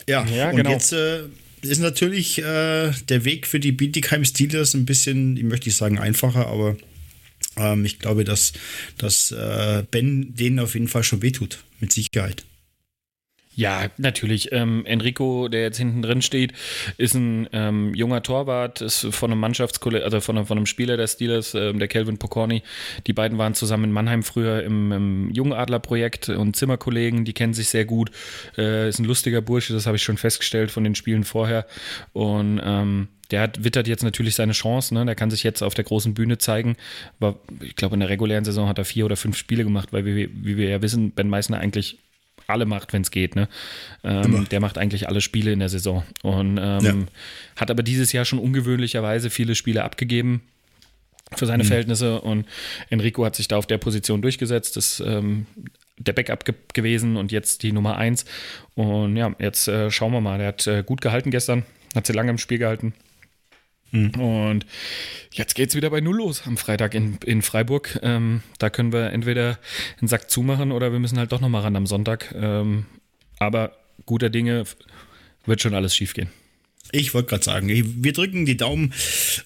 Ja, ja und genau. jetzt äh, ist natürlich äh, der Weg für die Bietigheim Steelers ein bisschen, ich möchte nicht sagen einfacher, aber ähm, ich glaube, dass, dass äh, Ben denen auf jeden Fall schon wehtut, mit Sicherheit. Ja, natürlich. Ähm, Enrico, der jetzt hinten drin steht, ist ein ähm, junger Torwart, ist von einem Mannschaftskollegen, also von einem, von einem Spieler der Steelers, ähm, der Kelvin Pokorny. Die beiden waren zusammen in Mannheim früher im, im Jungadler-Projekt und Zimmerkollegen, die kennen sich sehr gut. Äh, ist ein lustiger Bursche, das habe ich schon festgestellt von den Spielen vorher. Und ähm, der hat, wittert jetzt natürlich seine Chance, ne? der kann sich jetzt auf der großen Bühne zeigen. Aber ich glaube, in der regulären Saison hat er vier oder fünf Spiele gemacht, weil wir, wie wir ja wissen, Ben Meissner eigentlich alle macht, wenn es geht. Ne? Ähm, der macht eigentlich alle Spiele in der Saison. Und ähm, ja. hat aber dieses Jahr schon ungewöhnlicherweise viele Spiele abgegeben für seine mhm. Verhältnisse. Und Enrico hat sich da auf der Position durchgesetzt. Das ähm, der Backup ge gewesen und jetzt die Nummer 1. Und ja, jetzt äh, schauen wir mal. Der hat äh, gut gehalten gestern, hat sie lange im Spiel gehalten. Mhm. Und jetzt geht es wieder bei Null los am Freitag in, in Freiburg. Ähm, da können wir entweder einen Sack zumachen oder wir müssen halt doch nochmal ran am Sonntag. Ähm, aber guter Dinge wird schon alles schief gehen. Ich wollte gerade sagen, wir drücken die Daumen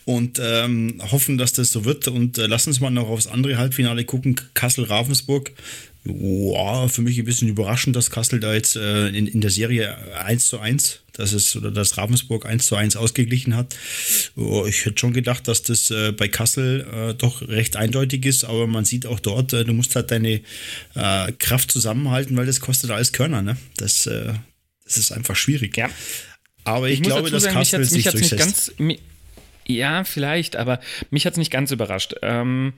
und ähm, hoffen, dass das so wird. Und äh, lass uns mal noch aufs andere Halbfinale gucken. Kassel-Ravensburg. Wow, für mich ein bisschen überraschend, dass Kassel da jetzt äh, in, in der Serie 1 zu 1 dass es oder dass Ravensburg 1 zu 1 ausgeglichen hat. Oh, ich hätte schon gedacht, dass das äh, bei Kassel äh, doch recht eindeutig ist, aber man sieht auch dort, äh, du musst halt deine äh, Kraft zusammenhalten, weil das kostet alles Körner. Ne? Das, äh, das ist einfach schwierig. Ja. Aber ich, ich glaube, dass Kassel mich sich nicht ganz, ja, vielleicht, aber mich hat es nicht ganz überrascht. Ähm,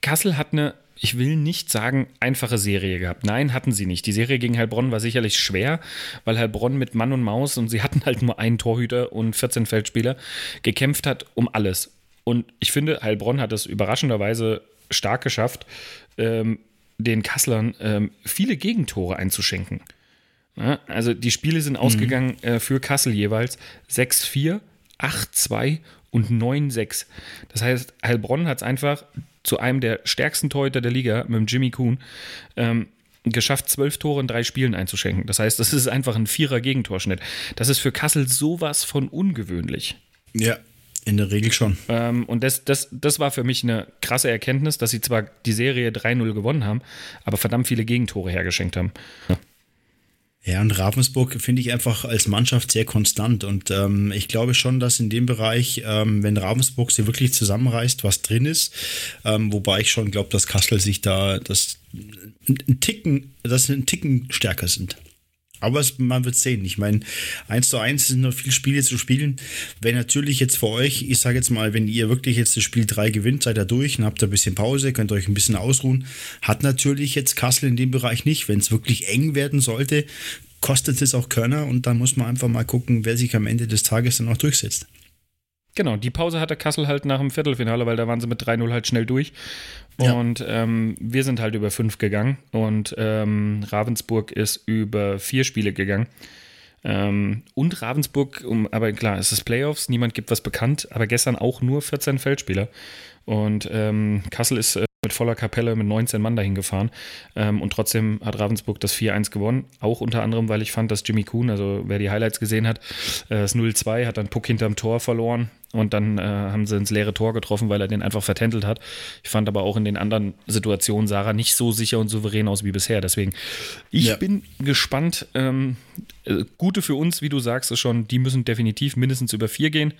Kassel hat eine ich will nicht sagen, einfache Serie gehabt. Nein, hatten sie nicht. Die Serie gegen Heilbronn war sicherlich schwer, weil Heilbronn mit Mann und Maus und sie hatten halt nur einen Torhüter und 14 Feldspieler gekämpft hat um alles. Und ich finde, Heilbronn hat es überraschenderweise stark geschafft, ähm, den Kasslern ähm, viele Gegentore einzuschenken. Ja, also die Spiele sind ausgegangen äh, für Kassel jeweils 6-4, 8-2 und 9-6. Das heißt, Heilbronn hat es einfach zu einem der stärksten Torhüter der Liga, mit dem Jimmy Kuhn, ähm, geschafft, zwölf Tore in drei Spielen einzuschenken. Das heißt, das ist einfach ein vierer Gegentorschnitt. Das ist für Kassel sowas von ungewöhnlich. Ja, in der Regel schon. Ähm, und das, das, das war für mich eine krasse Erkenntnis, dass sie zwar die Serie 3-0 gewonnen haben, aber verdammt viele Gegentore hergeschenkt haben. Ja. Ja, und Ravensburg finde ich einfach als Mannschaft sehr konstant. Und ähm, ich glaube schon, dass in dem Bereich, ähm, wenn Ravensburg sie wirklich zusammenreißt, was drin ist. Ähm, wobei ich schon glaube, dass Kassel sich da das ein Ticken, dass sie einen Ticken stärker sind. Aber es, man wird sehen. Ich meine, 1 zu 1 sind noch viele Spiele zu spielen. Wenn natürlich jetzt für euch, ich sage jetzt mal, wenn ihr wirklich jetzt das Spiel 3 gewinnt, seid ihr durch und habt ein bisschen Pause, könnt euch ein bisschen ausruhen. Hat natürlich jetzt Kassel in dem Bereich nicht. Wenn es wirklich eng werden sollte, kostet es auch Körner und dann muss man einfach mal gucken, wer sich am Ende des Tages dann auch durchsetzt. Genau, die Pause hatte Kassel halt nach dem Viertelfinale, weil da waren sie mit 3-0 halt schnell durch. Und ja. ähm, wir sind halt über fünf gegangen und ähm, Ravensburg ist über vier Spiele gegangen. Ähm, und Ravensburg, um, aber klar, es ist Playoffs, niemand gibt was bekannt, aber gestern auch nur 14 Feldspieler. Und ähm, Kassel ist äh, mit voller Kapelle mit 19 Mann dahin gefahren. Ähm, und trotzdem hat Ravensburg das 4-1 gewonnen. Auch unter anderem, weil ich fand, dass Jimmy Kuhn, also wer die Highlights gesehen hat, äh, das 0-2 hat dann Puck hinterm Tor verloren. Und dann äh, haben sie ins leere Tor getroffen, weil er den einfach vertändelt hat. Ich fand aber auch in den anderen Situationen Sarah nicht so sicher und souverän aus wie bisher. Deswegen, ich ja. bin gespannt. Ähm, äh, gute für uns, wie du sagst, ist schon, die müssen definitiv mindestens über vier gehen.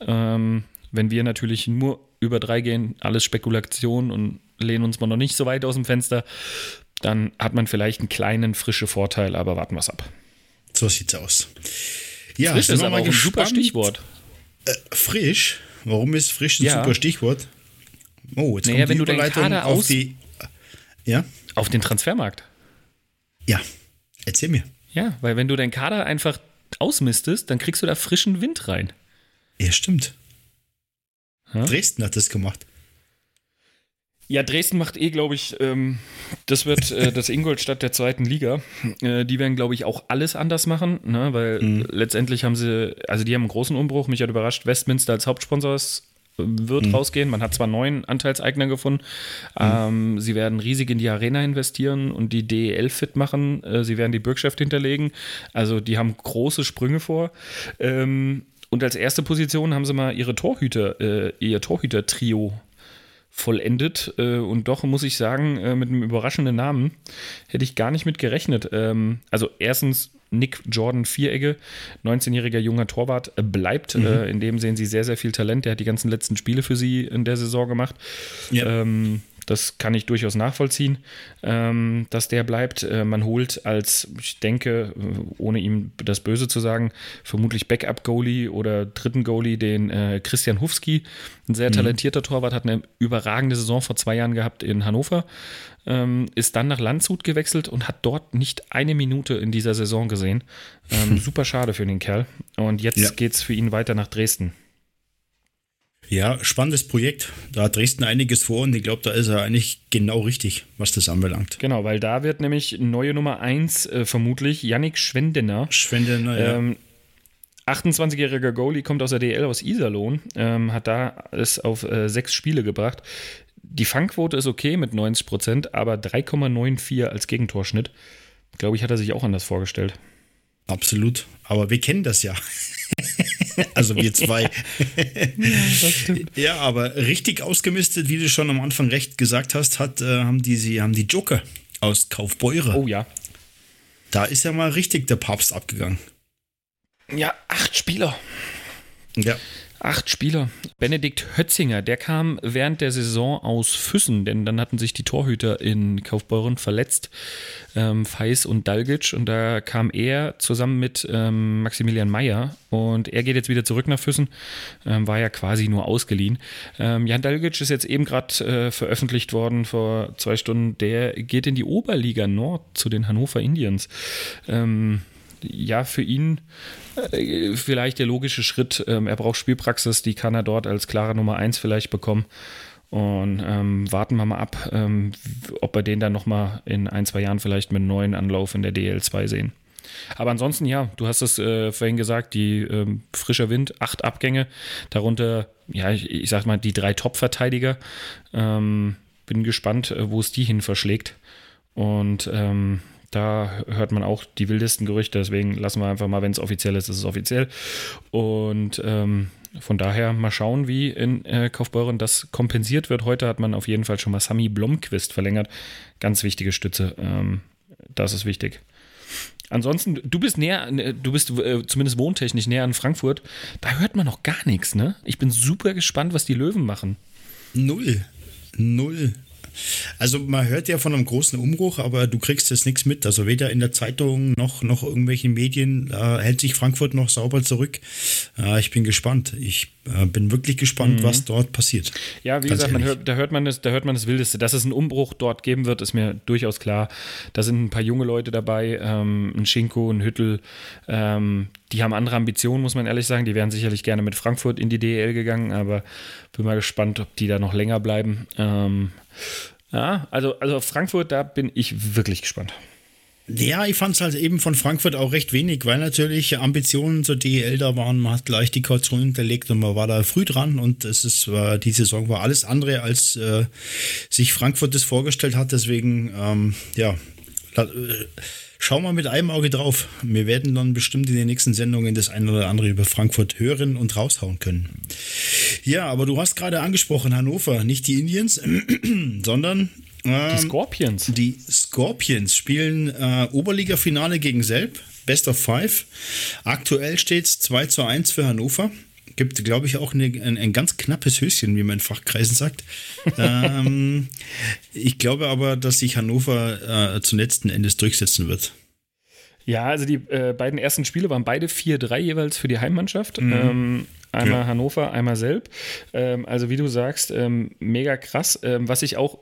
Ähm, wenn wir natürlich nur über drei gehen, alles Spekulation und lehnen uns mal noch nicht so weit aus dem Fenster, dann hat man vielleicht einen kleinen frischen Vorteil, aber warten wir es ab. So sieht's aus. Ja, frisch ist aber auch ein super Stichwort. Äh, frisch? Warum ist frisch ein ja. super Stichwort? Oh, jetzt naja, kommt die wenn du deinen Kader auf die. Ja? Auf den Transfermarkt. Ja, erzähl mir. Ja, weil wenn du deinen Kader einfach ausmistest, dann kriegst du da frischen Wind rein. Ja, stimmt. Ja? Dresden hat das gemacht. Ja, Dresden macht eh, glaube ich, ähm, das wird äh, das Ingolstadt der zweiten Liga. Äh, die werden, glaube ich, auch alles anders machen, ne? weil mhm. letztendlich haben sie, also die haben einen großen Umbruch. Mich hat überrascht, Westminster als Hauptsponsor wird mhm. rausgehen. Man hat zwar neun Anteilseigner gefunden. Mhm. Ähm, sie werden riesig in die Arena investieren und die DEL fit machen. Äh, sie werden die Bürgschaft hinterlegen. Also die haben große Sprünge vor. Ähm, und als erste Position haben sie mal ihre Torhüter, äh, ihr Torhüter-Trio vollendet. Äh, und doch muss ich sagen, äh, mit einem überraschenden Namen hätte ich gar nicht mit gerechnet. Ähm, also erstens Nick Jordan Vieregge, 19-jähriger junger Torwart, äh, bleibt. Mhm. Äh, in dem sehen sie sehr, sehr viel Talent. Der hat die ganzen letzten Spiele für sie in der Saison gemacht. Ja. Ähm, das kann ich durchaus nachvollziehen, ähm, dass der bleibt. Äh, man holt als, ich denke, ohne ihm das Böse zu sagen, vermutlich Backup-Goalie oder dritten Goalie, den äh, Christian Hufski. Ein sehr mhm. talentierter Torwart, hat eine überragende Saison vor zwei Jahren gehabt in Hannover. Ähm, ist dann nach Landshut gewechselt und hat dort nicht eine Minute in dieser Saison gesehen. Ähm, super schade für den Kerl. Und jetzt ja. geht es für ihn weiter nach Dresden. Ja, spannendes Projekt. Da hat Dresden einiges vor und ich glaube, da ist er eigentlich genau richtig, was das anbelangt. Genau, weil da wird nämlich neue Nummer 1 äh, vermutlich Yannick Schwendener. Schwendener, ja. Ähm, 28-jähriger Goalie kommt aus der DL aus Iserlohn, ähm, hat da es auf äh, sechs Spiele gebracht. Die Fangquote ist okay mit 90 Prozent, aber 3,94 als Gegentorschnitt. Glaube ich, hat er sich auch anders vorgestellt. Absolut. Aber wir kennen das ja. also wir zwei. ja, ja, aber richtig ausgemistet, wie du schon am Anfang recht gesagt hast, hat, äh, haben, die, sie, haben die Joker aus Kaufbeure. Oh ja. Da ist ja mal richtig der Papst abgegangen. Ja, acht Spieler. Ja. Acht Spieler. Benedikt Hötzinger, der kam während der Saison aus Füssen, denn dann hatten sich die Torhüter in Kaufbeuren verletzt, ähm, Feis und Dalgic, und da kam er zusammen mit ähm, Maximilian Mayer und er geht jetzt wieder zurück nach Füssen, ähm, war ja quasi nur ausgeliehen. Ähm, Jan Dalgic ist jetzt eben gerade äh, veröffentlicht worden vor zwei Stunden, der geht in die Oberliga Nord zu den Hannover Indians. Ähm, ja, für ihn vielleicht der logische Schritt. Ähm, er braucht Spielpraxis, die kann er dort als klare Nummer 1 vielleicht bekommen. Und ähm, warten wir mal ab, ähm, ob wir den dann nochmal in ein, zwei Jahren vielleicht mit einem neuen Anlauf in der DL2 sehen. Aber ansonsten, ja, du hast es äh, vorhin gesagt, die ähm, frischer Wind, acht Abgänge, darunter, ja, ich, ich sag mal, die drei Top-Verteidiger. Ähm, bin gespannt, äh, wo es die hin verschlägt. Und ähm, da hört man auch die wildesten Gerüchte, deswegen lassen wir einfach mal, wenn es offiziell ist, ist es offiziell. Und ähm, von daher mal schauen, wie in äh, Kaufbeuren das kompensiert wird. Heute hat man auf jeden Fall schon mal Sami Blomqvist verlängert. Ganz wichtige Stütze. Ähm, das ist wichtig. Ansonsten, du bist näher, äh, du bist äh, zumindest wohntechnisch näher an Frankfurt. Da hört man noch gar nichts, ne? Ich bin super gespannt, was die Löwen machen. Null. Null. Also man hört ja von einem großen Umbruch, aber du kriegst jetzt nichts mit. Also weder in der Zeitung noch, noch irgendwelchen Medien äh, hält sich Frankfurt noch sauber zurück. Äh, ich bin gespannt. Ich äh, bin wirklich gespannt, mhm. was dort passiert. Ja, wie Ganz gesagt, hört, da, hört man das, da hört man das Wildeste. Dass es einen Umbruch dort geben wird, ist mir durchaus klar. Da sind ein paar junge Leute dabei, ähm, ein Schinko, ein Hüttel, ähm, die haben andere Ambitionen, muss man ehrlich sagen. Die wären sicherlich gerne mit Frankfurt in die DL gegangen, aber bin mal gespannt, ob die da noch länger bleiben. Ähm, ja, also, also Frankfurt, da bin ich wirklich gespannt. Ja, ich fand es halt eben von Frankfurt auch recht wenig, weil natürlich Ambitionen zur DEL da waren. Man hat gleich die Kaution hinterlegt und man war da früh dran und es ist, äh, die Saison war alles andere, als äh, sich Frankfurt das vorgestellt hat. Deswegen, ähm, ja, äh, schau mal mit einem Auge drauf. Wir werden dann bestimmt in den nächsten Sendungen das eine oder andere über Frankfurt hören und raushauen können. Ja, aber du hast gerade angesprochen, Hannover, nicht die Indians, sondern ähm, die Scorpions. Die Scorpions spielen äh, Oberliga-Finale gegen Selb, Best of Five. Aktuell steht es 2 zu 1 für Hannover. Gibt, glaube ich, auch eine, ein, ein, ganz knappes Höschen, wie man in Fachkreisen sagt. ähm, ich glaube aber, dass sich Hannover äh, zum letzten Endes durchsetzen wird. Ja, also die äh, beiden ersten Spiele waren beide 4-3 jeweils für die Heimmannschaft. Mhm. Ähm, einmal ja. Hannover, einmal Selb. Ähm, also wie du sagst, ähm, mega krass. Ähm, was ich auch,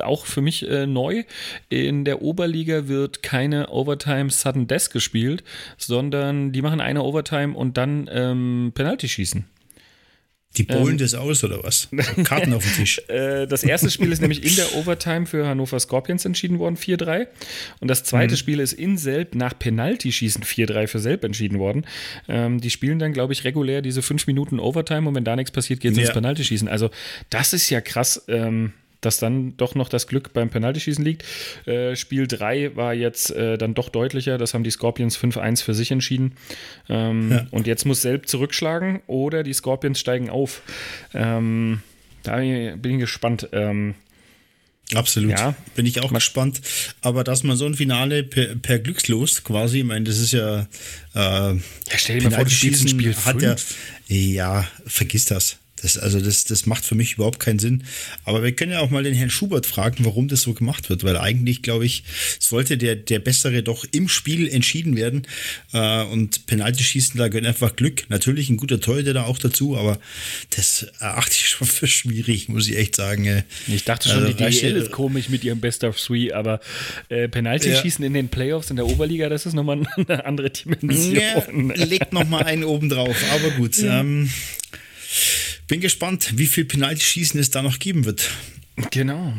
auch für mich äh, neu, in der Oberliga wird keine Overtime Sudden Death gespielt, sondern die machen eine Overtime und dann ähm, Penalty schießen. Die bowlen ähm, das aus oder was? Karten auf dem Tisch. Äh, das erste Spiel ist nämlich in der Overtime für Hannover Scorpions entschieden worden, 4-3. Und das zweite mhm. Spiel ist in Selb nach Penalty-Schießen 4-3 für Selb entschieden worden. Ähm, die spielen dann, glaube ich, regulär diese fünf Minuten Overtime und wenn da nichts passiert, geht es ja. ins Penalty-Schießen. Also, das ist ja krass. Ähm, dass dann doch noch das Glück beim Penaltyschießen liegt. Äh, Spiel 3 war jetzt äh, dann doch deutlicher. Das haben die Scorpions 5-1 für sich entschieden. Ähm, ja. Und jetzt muss Selb zurückschlagen oder die Scorpions steigen auf. Ähm, da bin ich gespannt. Ähm, Absolut. Ja. Bin ich auch gespannt. Aber dass man so ein Finale per, per Glückslos quasi, ich meine, das ist ja. Äh, ja, stell dir mal vor, du spielst ein Spiel hat ja, ja, vergiss das. Das, also das, das macht für mich überhaupt keinen Sinn. Aber wir können ja auch mal den Herrn Schubert fragen, warum das so gemacht wird, weil eigentlich, glaube ich, sollte der, der Bessere doch im Spiel entschieden werden. Äh, und Penalty schießen, da gehört einfach Glück. Natürlich ein guter Torhüter da auch dazu, aber das erachte ich schon für schwierig, muss ich echt sagen. Äh. Ich dachte schon, also, die DL ist komisch mit ihrem Best of Three, aber äh, Penalty schießen ja. in den Playoffs in der Oberliga, das ist nochmal eine andere Dimension. Ja, legt nochmal einen oben drauf, aber gut. Ja. Ähm, bin gespannt, wie viel Penalty-Schießen es da noch geben wird. Genau.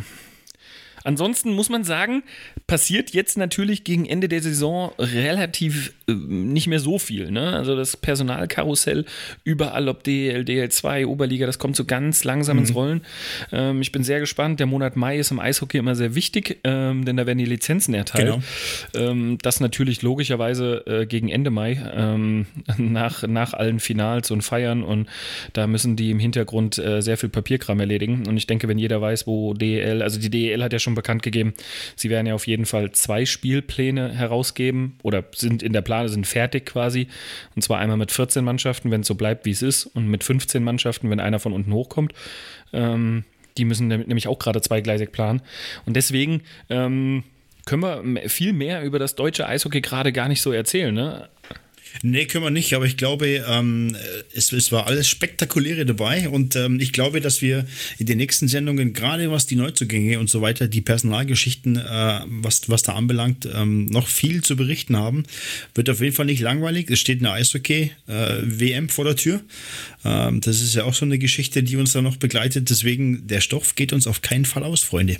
Ansonsten muss man sagen, passiert jetzt natürlich gegen Ende der Saison relativ nicht mehr so viel. Ne? Also das Personalkarussell überall, ob DL, DL2, Oberliga, das kommt so ganz langsam mhm. ins Rollen. Ähm, ich bin sehr gespannt. Der Monat Mai ist im Eishockey immer sehr wichtig, ähm, denn da werden die Lizenzen erteilt. Genau. Ähm, das natürlich logischerweise äh, gegen Ende Mai, ähm, nach, nach allen Finals und Feiern und da müssen die im Hintergrund äh, sehr viel Papierkram erledigen. Und ich denke, wenn jeder weiß, wo DL, also die DL hat ja schon bekannt gegeben, sie werden ja auf jeden Fall zwei Spielpläne herausgeben oder sind in der Planung Pläne sind fertig quasi. Und zwar einmal mit 14 Mannschaften, wenn es so bleibt, wie es ist, und mit 15 Mannschaften, wenn einer von unten hochkommt. Ähm, die müssen nämlich auch gerade zweigleisig planen. Und deswegen ähm, können wir viel mehr über das deutsche Eishockey gerade gar nicht so erzählen. Ne? Nee, können wir nicht, aber ich glaube, ähm, es, es, war alles Spektakuläre dabei und ähm, ich glaube, dass wir in den nächsten Sendungen, gerade was die Neuzugänge und so weiter, die Personalgeschichten, äh, was, was da anbelangt, ähm, noch viel zu berichten haben. Wird auf jeden Fall nicht langweilig. Es steht eine Eishockey-WM äh, vor der Tür. Ähm, das ist ja auch so eine Geschichte, die uns da noch begleitet. Deswegen, der Stoff geht uns auf keinen Fall aus, Freunde.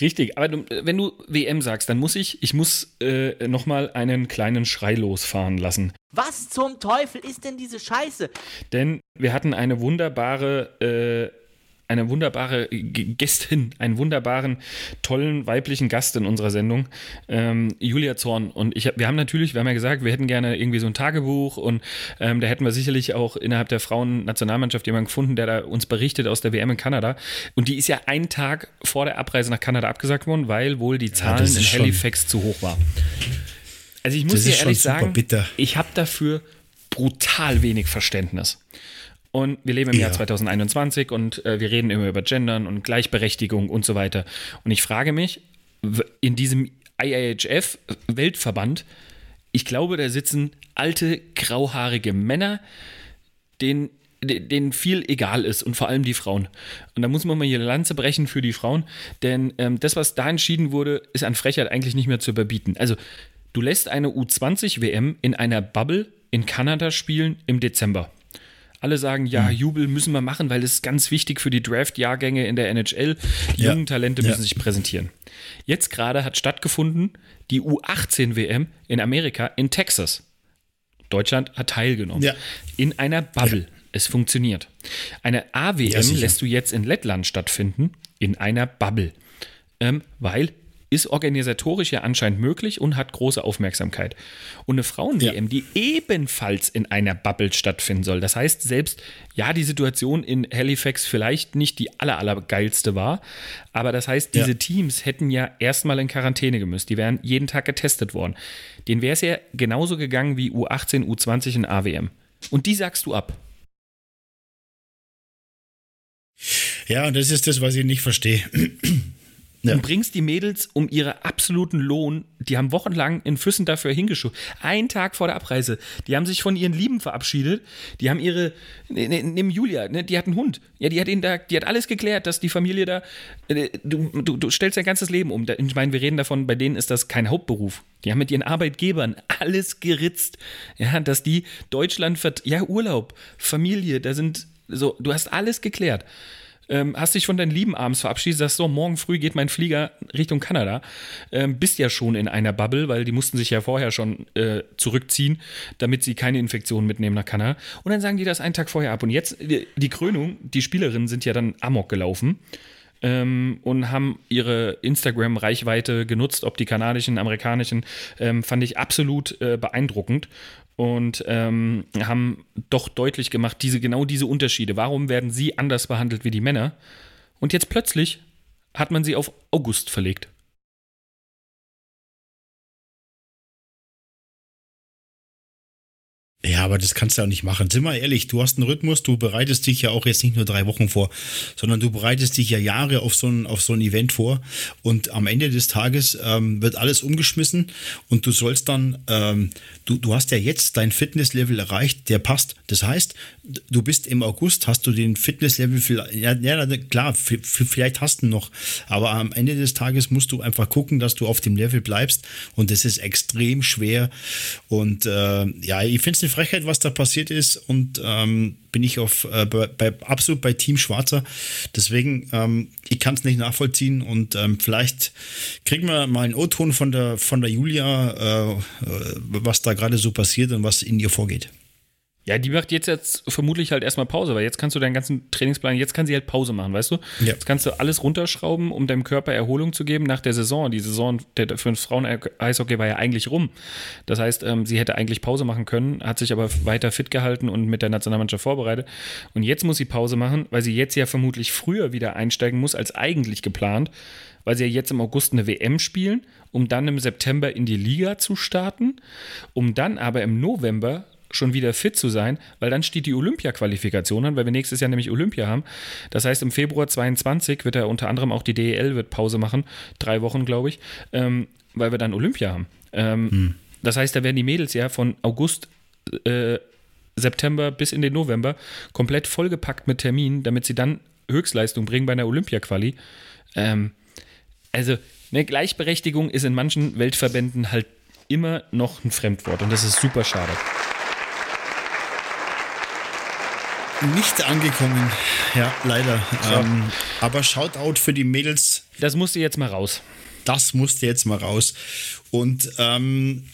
Richtig, aber du, wenn du WM sagst, dann muss ich, ich muss äh, nochmal einen kleinen Schrei losfahren lassen. Was zum Teufel ist denn diese Scheiße? Denn wir hatten eine wunderbare äh, eine wunderbare Gästin, einen wunderbaren, tollen weiblichen Gast in unserer Sendung, ähm, Julia Zorn. Und ich, wir haben natürlich, wir haben ja gesagt, wir hätten gerne irgendwie so ein Tagebuch und ähm, da hätten wir sicherlich auch innerhalb der Frauen-Nationalmannschaft jemanden gefunden, der da uns berichtet aus der WM in Kanada. Und die ist ja einen Tag vor der Abreise nach Kanada abgesagt worden, weil wohl die Zahlen ja, in Halifax zu hoch waren. Also ich muss dir ehrlich sagen, bitter. ich habe dafür brutal wenig Verständnis. Und wir leben im ja. Jahr 2021 und äh, wir reden immer über Gendern und Gleichberechtigung und so weiter. Und ich frage mich, in diesem IIHF-Weltverband, ich glaube, da sitzen alte, grauhaarige Männer, denen, denen viel egal ist und vor allem die Frauen. Und da muss man mal hier eine Lanze brechen für die Frauen, denn ähm, das, was da entschieden wurde, ist an Frechheit eigentlich nicht mehr zu überbieten. Also, du lässt eine U20-WM in einer Bubble in Kanada spielen im Dezember. Alle sagen, ja, mhm. Jubel müssen wir machen, weil es ist ganz wichtig für die Draft-Jahrgänge in der NHL. Die ja. jungen Talente müssen ja. sich präsentieren. Jetzt gerade hat stattgefunden die U18-WM in Amerika in Texas. Deutschland hat teilgenommen. Ja. In einer Bubble. Es funktioniert. Eine AWM lässt du jetzt in Lettland stattfinden, in einer Bubble. Ähm, weil ist organisatorisch ja anscheinend möglich und hat große Aufmerksamkeit. Und eine Frauen-WM, ja. die ebenfalls in einer Bubble stattfinden soll. Das heißt, selbst, ja, die Situation in Halifax vielleicht nicht die aller, allergeilste war, aber das heißt, diese ja. Teams hätten ja erstmal in Quarantäne gemüsst. Die wären jeden Tag getestet worden. Den wäre es ja genauso gegangen wie U18, U20 in AWM. Und die sagst du ab. Ja, das ist das, was ich nicht verstehe. Ja. Und bringst die Mädels um ihren absoluten Lohn, die haben wochenlang in Füssen dafür hingeschoben. Einen Tag vor der Abreise. Die haben sich von ihren Lieben verabschiedet. Die haben ihre, ne, ne, nimm Julia, ne, die hat einen Hund. Ja, die hat ihn da, die hat alles geklärt, dass die Familie da, äh, du, du, du stellst dein ganzes Leben um. Ich meine, wir reden davon, bei denen ist das kein Hauptberuf. Die haben mit ihren Arbeitgebern alles geritzt. Ja, dass die Deutschland, ja, Urlaub, Familie, da sind so, du hast alles geklärt ähm, hast dich von deinen Lieben abends verabschiedet, sagst so, morgen früh geht mein Flieger Richtung Kanada, ähm, bist ja schon in einer Bubble, weil die mussten sich ja vorher schon äh, zurückziehen, damit sie keine Infektionen mitnehmen nach Kanada. Und dann sagen die das einen Tag vorher ab. Und jetzt die, die Krönung, die Spielerinnen sind ja dann amok gelaufen. Ähm, und haben ihre Instagram-Reichweite genutzt, ob die kanadischen, amerikanischen, ähm, fand ich absolut äh, beeindruckend und ähm, haben doch deutlich gemacht, diese, genau diese Unterschiede. Warum werden sie anders behandelt wie die Männer? Und jetzt plötzlich hat man sie auf August verlegt. Aber das kannst du auch nicht machen. Sind wir ehrlich, du hast einen Rhythmus, du bereitest dich ja auch jetzt nicht nur drei Wochen vor, sondern du bereitest dich ja Jahre auf so ein, auf so ein Event vor. Und am Ende des Tages ähm, wird alles umgeschmissen und du sollst dann, ähm, du, du hast ja jetzt dein Fitnesslevel erreicht, der passt. Das heißt, du bist im August, hast du den Fitnesslevel, ja, ja klar, vielleicht hast du noch, aber am Ende des Tages musst du einfach gucken, dass du auf dem Level bleibst. Und das ist extrem schwer. Und äh, ja, ich finde es eine Frechheit, was da passiert ist und ähm, bin ich auf, äh, bei, bei, absolut bei Team Schwarzer. Deswegen, ähm, ich kann es nicht nachvollziehen und ähm, vielleicht kriegen wir mal einen O-Ton von der, von der Julia, äh, äh was da gerade so passiert und was in ihr vorgeht. Ja, die macht jetzt, jetzt vermutlich halt erstmal Pause, weil jetzt kannst du deinen ganzen Trainingsplan, jetzt kann sie halt Pause machen, weißt du? Ja. Jetzt kannst du alles runterschrauben, um deinem Körper Erholung zu geben nach der Saison. Die Saison der, für das Frauen-Eishockey war ja eigentlich rum. Das heißt, ähm, sie hätte eigentlich Pause machen können, hat sich aber weiter fit gehalten und mit der Nationalmannschaft vorbereitet. Und jetzt muss sie Pause machen, weil sie jetzt ja vermutlich früher wieder einsteigen muss als eigentlich geplant, weil sie ja jetzt im August eine WM spielen, um dann im September in die Liga zu starten, um dann aber im November schon wieder fit zu sein, weil dann steht die Olympia-Qualifikation an, weil wir nächstes Jahr nämlich Olympia haben. Das heißt, im Februar 22 wird er unter anderem auch die DEL wird Pause machen, drei Wochen, glaube ich, ähm, weil wir dann Olympia haben. Ähm, Das heißt, da werden die Mädels ja von August, äh, September bis in den November komplett vollgepackt mit Terminen, damit sie dann Höchstleistung bringen bei einer Olympia-Quali. Ähm, also, eine Gleichberechtigung ist in manchen Weltverbänden halt immer noch ein Fremdwort und das ist super schade. Nicht angekommen. Ja, leider. Ähm, aber Shoutout für die Mädels. Das musste jetzt mal raus. Das musste jetzt mal raus. Und ähm,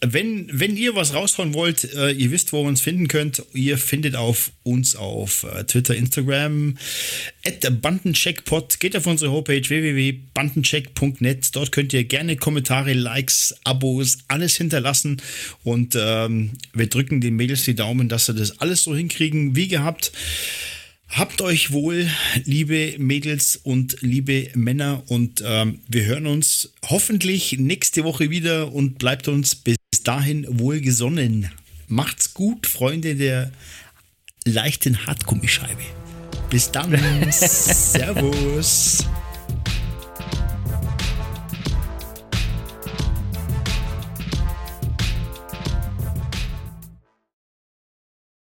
wenn, wenn ihr was raushauen wollt, äh, ihr wisst, wo ihr uns finden könnt. Ihr findet auf uns auf äh, Twitter, Instagram, at Bandencheckpot. Geht auf unsere Homepage www.bandencheck.net. Dort könnt ihr gerne Kommentare, Likes, Abos, alles hinterlassen. Und ähm, wir drücken den Mädels die Daumen, dass sie das alles so hinkriegen wie gehabt. Habt euch wohl, liebe Mädels und liebe Männer, und ähm, wir hören uns hoffentlich nächste Woche wieder und bleibt uns bis dahin wohlgesonnen. Macht's gut, Freunde der leichten Hartgummischeibe. Bis dann. Servus.